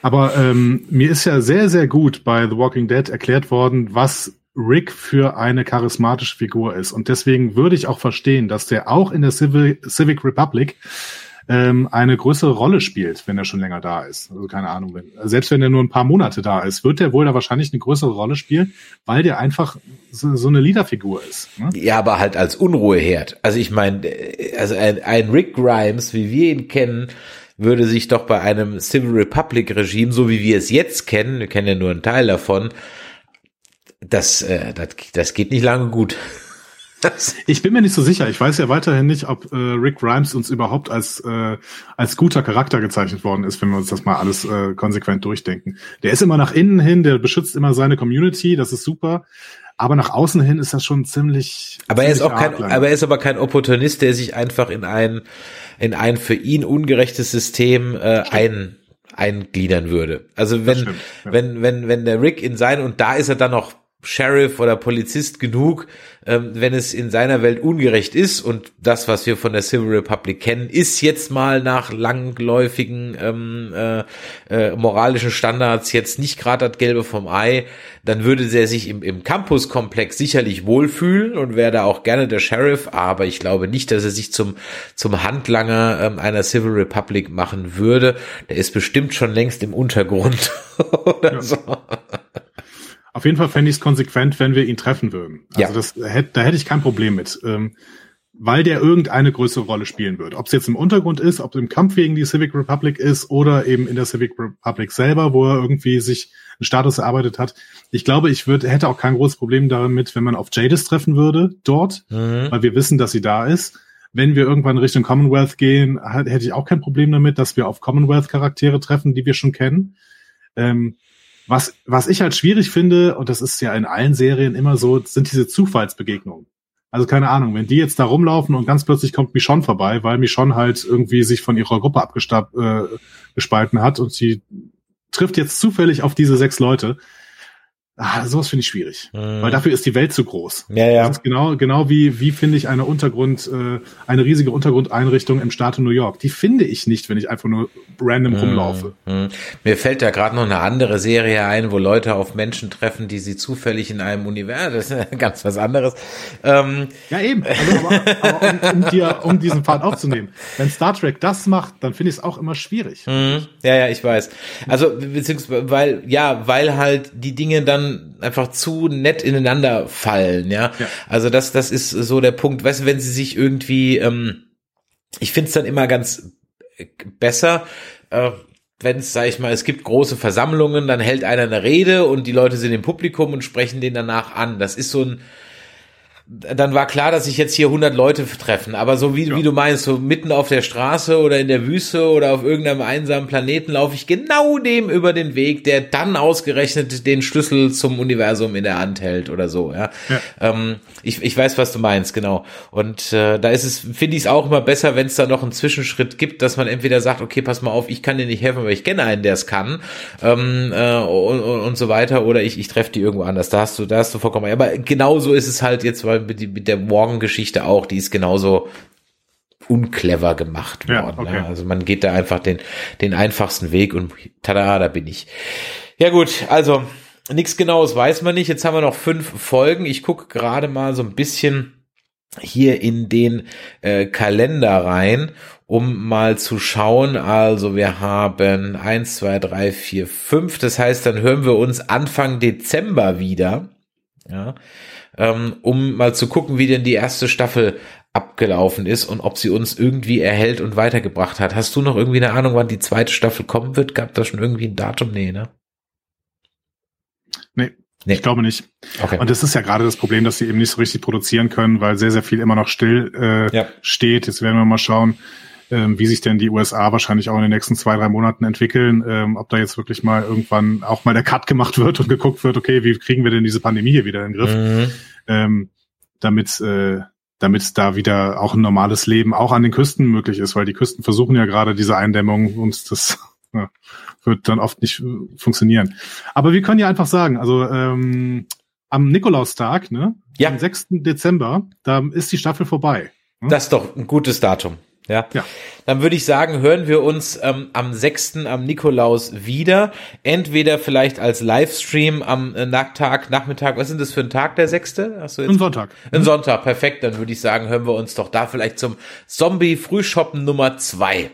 Aber ähm, mir ist ja sehr, sehr gut bei The Walking Dead erklärt worden, was Rick für eine charismatische Figur ist. Und deswegen würde ich auch verstehen, dass der auch in der Civil, Civic Republic ähm, eine größere Rolle spielt, wenn er schon länger da ist. Also keine Ahnung, wenn, selbst wenn er nur ein paar Monate da ist, wird er wohl da wahrscheinlich eine größere Rolle spielen, weil der einfach so, so eine Leaderfigur ist. Ne? Ja, aber halt als Unruheherd. Also ich meine, also ein, ein Rick Grimes, wie wir ihn kennen, würde sich doch bei einem Civil Republic Regime, so wie wir es jetzt kennen, wir kennen ja nur einen Teil davon, das, äh, das, das geht nicht lange gut. Ich bin mir nicht so sicher. Ich weiß ja weiterhin nicht, ob äh, Rick Grimes uns überhaupt als äh, als guter Charakter gezeichnet worden ist, wenn wir uns das mal alles äh, konsequent durchdenken. Der ist immer nach innen hin, der beschützt immer seine Community, das ist super. Aber nach außen hin ist das schon ziemlich. Aber ziemlich er ist auch kein, aber er ist aber kein Opportunist, der sich einfach in ein in ein für ihn ungerechtes System äh, ein eingliedern würde. Also wenn stimmt, ja. wenn wenn wenn der Rick in sein und da ist er dann noch Sheriff oder Polizist genug, ähm, wenn es in seiner Welt ungerecht ist und das, was wir von der Civil Republic kennen, ist jetzt mal nach langläufigen ähm, äh, äh, moralischen Standards jetzt nicht gerade das Gelbe vom Ei, dann würde der sich im, im Campuskomplex sicherlich wohlfühlen und wäre da auch gerne der Sheriff, aber ich glaube nicht, dass er sich zum, zum Handlanger ähm, einer Civil Republic machen würde. Der ist bestimmt schon längst im Untergrund oder ja. so. Auf jeden Fall fände ich es konsequent, wenn wir ihn treffen würden. Also ja. das hätte, da hätte ich kein Problem mit. Ähm, weil der irgendeine größere Rolle spielen wird. Ob es jetzt im Untergrund ist, ob es im Kampf gegen die Civic Republic ist oder eben in der Civic Republic selber, wo er irgendwie sich einen Status erarbeitet hat. Ich glaube, ich würde, hätte auch kein großes Problem damit, wenn man auf Jadis treffen würde dort, mhm. weil wir wissen, dass sie da ist. Wenn wir irgendwann Richtung Commonwealth gehen, hätte ich auch kein Problem damit, dass wir auf Commonwealth Charaktere treffen, die wir schon kennen. Ähm, was, was ich halt schwierig finde, und das ist ja in allen Serien immer so, sind diese Zufallsbegegnungen. Also keine Ahnung, wenn die jetzt da rumlaufen und ganz plötzlich kommt Michonne vorbei, weil Michonne halt irgendwie sich von ihrer Gruppe abgespalten äh, hat und sie trifft jetzt zufällig auf diese sechs Leute, Ah, sowas finde ich schwierig, mhm. weil dafür ist die Welt zu groß. Ja, ja. Das ist genau, genau wie, wie finde ich eine Untergrund, äh, eine riesige Untergrundeinrichtung im Staate New York. Die finde ich nicht, wenn ich einfach nur random mhm. rumlaufe. Mhm. Mir fällt da gerade noch eine andere Serie ein, wo Leute auf Menschen treffen, die sie zufällig in einem Universum, das ist ganz was anderes. Ähm. Ja, eben. Also, aber, aber um, um, dir, um diesen Pfad aufzunehmen. Wenn Star Trek das macht, dann finde ich es auch immer schwierig. Mhm. Ja, ja, ich weiß. Also, beziehungsweise, weil, ja, weil halt die Dinge dann einfach zu nett ineinander fallen, ja. ja. Also das, das ist so der Punkt. Weißt du, wenn sie sich irgendwie, ähm, ich finde es dann immer ganz besser, äh, wenn es, sag ich mal, es gibt große Versammlungen, dann hält einer eine Rede und die Leute sind im Publikum und sprechen den danach an. Das ist so ein, dann war klar, dass sich jetzt hier 100 Leute treffen. Aber so wie, ja. wie du meinst, so mitten auf der Straße oder in der Wüste oder auf irgendeinem einsamen Planeten laufe ich genau dem über den Weg, der dann ausgerechnet den Schlüssel zum Universum in der Hand hält oder so. Ja, ja. Ähm, ich, ich weiß, was du meinst, genau. Und äh, da ist es, finde ich es auch immer besser, wenn es da noch einen Zwischenschritt gibt, dass man entweder sagt, okay, pass mal auf, ich kann dir nicht helfen, aber ich kenne einen, der es kann ähm, äh, und, und, so weiter. Oder ich, ich treffe die irgendwo anders. Da hast du, da hast du vollkommen. Aber genauso ist es halt jetzt, weil mit, mit der Morgengeschichte auch, die ist genauso unclever gemacht worden. Ja, okay. ja. Also man geht da einfach den, den einfachsten Weg und tada, da bin ich. Ja gut, also nichts Genaues weiß man nicht. Jetzt haben wir noch fünf Folgen. Ich gucke gerade mal so ein bisschen hier in den äh, Kalender rein, um mal zu schauen. Also wir haben eins, zwei, drei, vier, fünf. Das heißt, dann hören wir uns Anfang Dezember wieder. Ja ähm, um mal zu gucken, wie denn die erste Staffel abgelaufen ist und ob sie uns irgendwie erhält und weitergebracht hat. Hast du noch irgendwie eine Ahnung, wann die zweite Staffel kommen wird? Gab da schon irgendwie ein Datum? Nee, ne? Nee, Nee. Ich glaube nicht. Okay. Und das ist ja gerade das Problem, dass sie eben nicht so richtig produzieren können, weil sehr, sehr viel immer noch still äh, ja. steht. Jetzt werden wir mal schauen, ähm, wie sich denn die USA wahrscheinlich auch in den nächsten zwei, drei Monaten entwickeln, ähm, ob da jetzt wirklich mal irgendwann auch mal der Cut gemacht wird und geguckt wird, okay, wie kriegen wir denn diese Pandemie hier wieder in den Griff, mhm. ähm, damit, äh, damit da wieder auch ein normales Leben auch an den Küsten möglich ist, weil die Küsten versuchen ja gerade diese Eindämmung und das ja, wird dann oft nicht äh, funktionieren. Aber wir können ja einfach sagen, also ähm, am Nikolaustag, ne? Ja. Am 6. Dezember, da ist die Staffel vorbei. Ne? Das ist doch ein gutes Datum. Ja. ja. Dann würde ich sagen, hören wir uns ähm, am 6. am Nikolaus wieder. Entweder vielleicht als Livestream am äh, Tag, Nachmittag. Was ist das für ein Tag, der 6.? Hast du jetzt? Ein Sonntag. Ein. Sonntag, perfekt. Dann würde ich sagen, hören wir uns doch da vielleicht zum Zombie-Frühshoppen Nummer 2.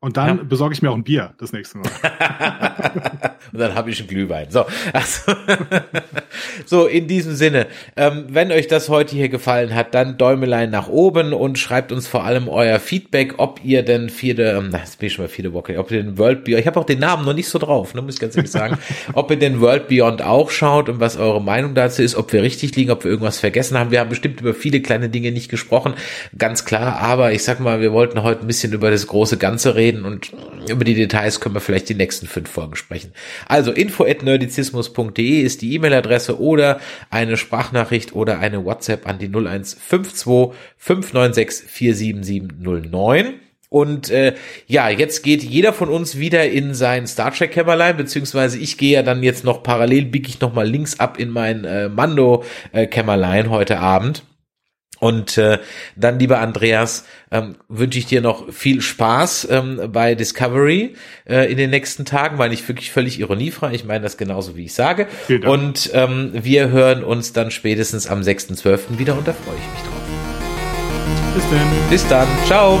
Und dann ja. besorge ich mir auch ein Bier das nächste Mal. und dann habe ich einen Glühwein. So, also, so in diesem Sinne, ähm, wenn euch das heute hier gefallen hat, dann Däumelein nach oben und schreibt uns vor allem euer Feedback, ob ihr denn vierte, ähm, das bin ich schon mal vierte Woche, ob ihr den World Beyond, ich habe auch den Namen noch nicht so drauf, ne, muss ich ganz ehrlich sagen, ob ihr den World Beyond auch schaut und was eure Meinung dazu ist, ob wir richtig liegen, ob wir irgendwas vergessen haben. Wir haben bestimmt über viele kleine Dinge nicht gesprochen, ganz klar, aber ich sag mal, wir wollten heute ein bisschen über das große Ganze reden und über die Details können wir vielleicht die nächsten fünf Folgen sprechen. Also info at nerdizismus.de ist die E-Mail-Adresse oder eine Sprachnachricht oder eine WhatsApp an die 0152 596 47709. Und äh, ja, jetzt geht jeder von uns wieder in sein Star Trek Kämmerlein, beziehungsweise ich gehe ja dann jetzt noch parallel, biege ich noch mal links ab in mein äh, Mando äh, Kämmerlein heute Abend. Und äh, dann, lieber Andreas, ähm, wünsche ich dir noch viel Spaß ähm, bei Discovery äh, in den nächsten Tagen, weil ich wirklich völlig ironiefrei. Ich meine das genauso, wie ich sage. Und ähm, wir hören uns dann spätestens am 6.12. wieder und da freue ich mich drauf. Bis dann. Bis dann. Ciao.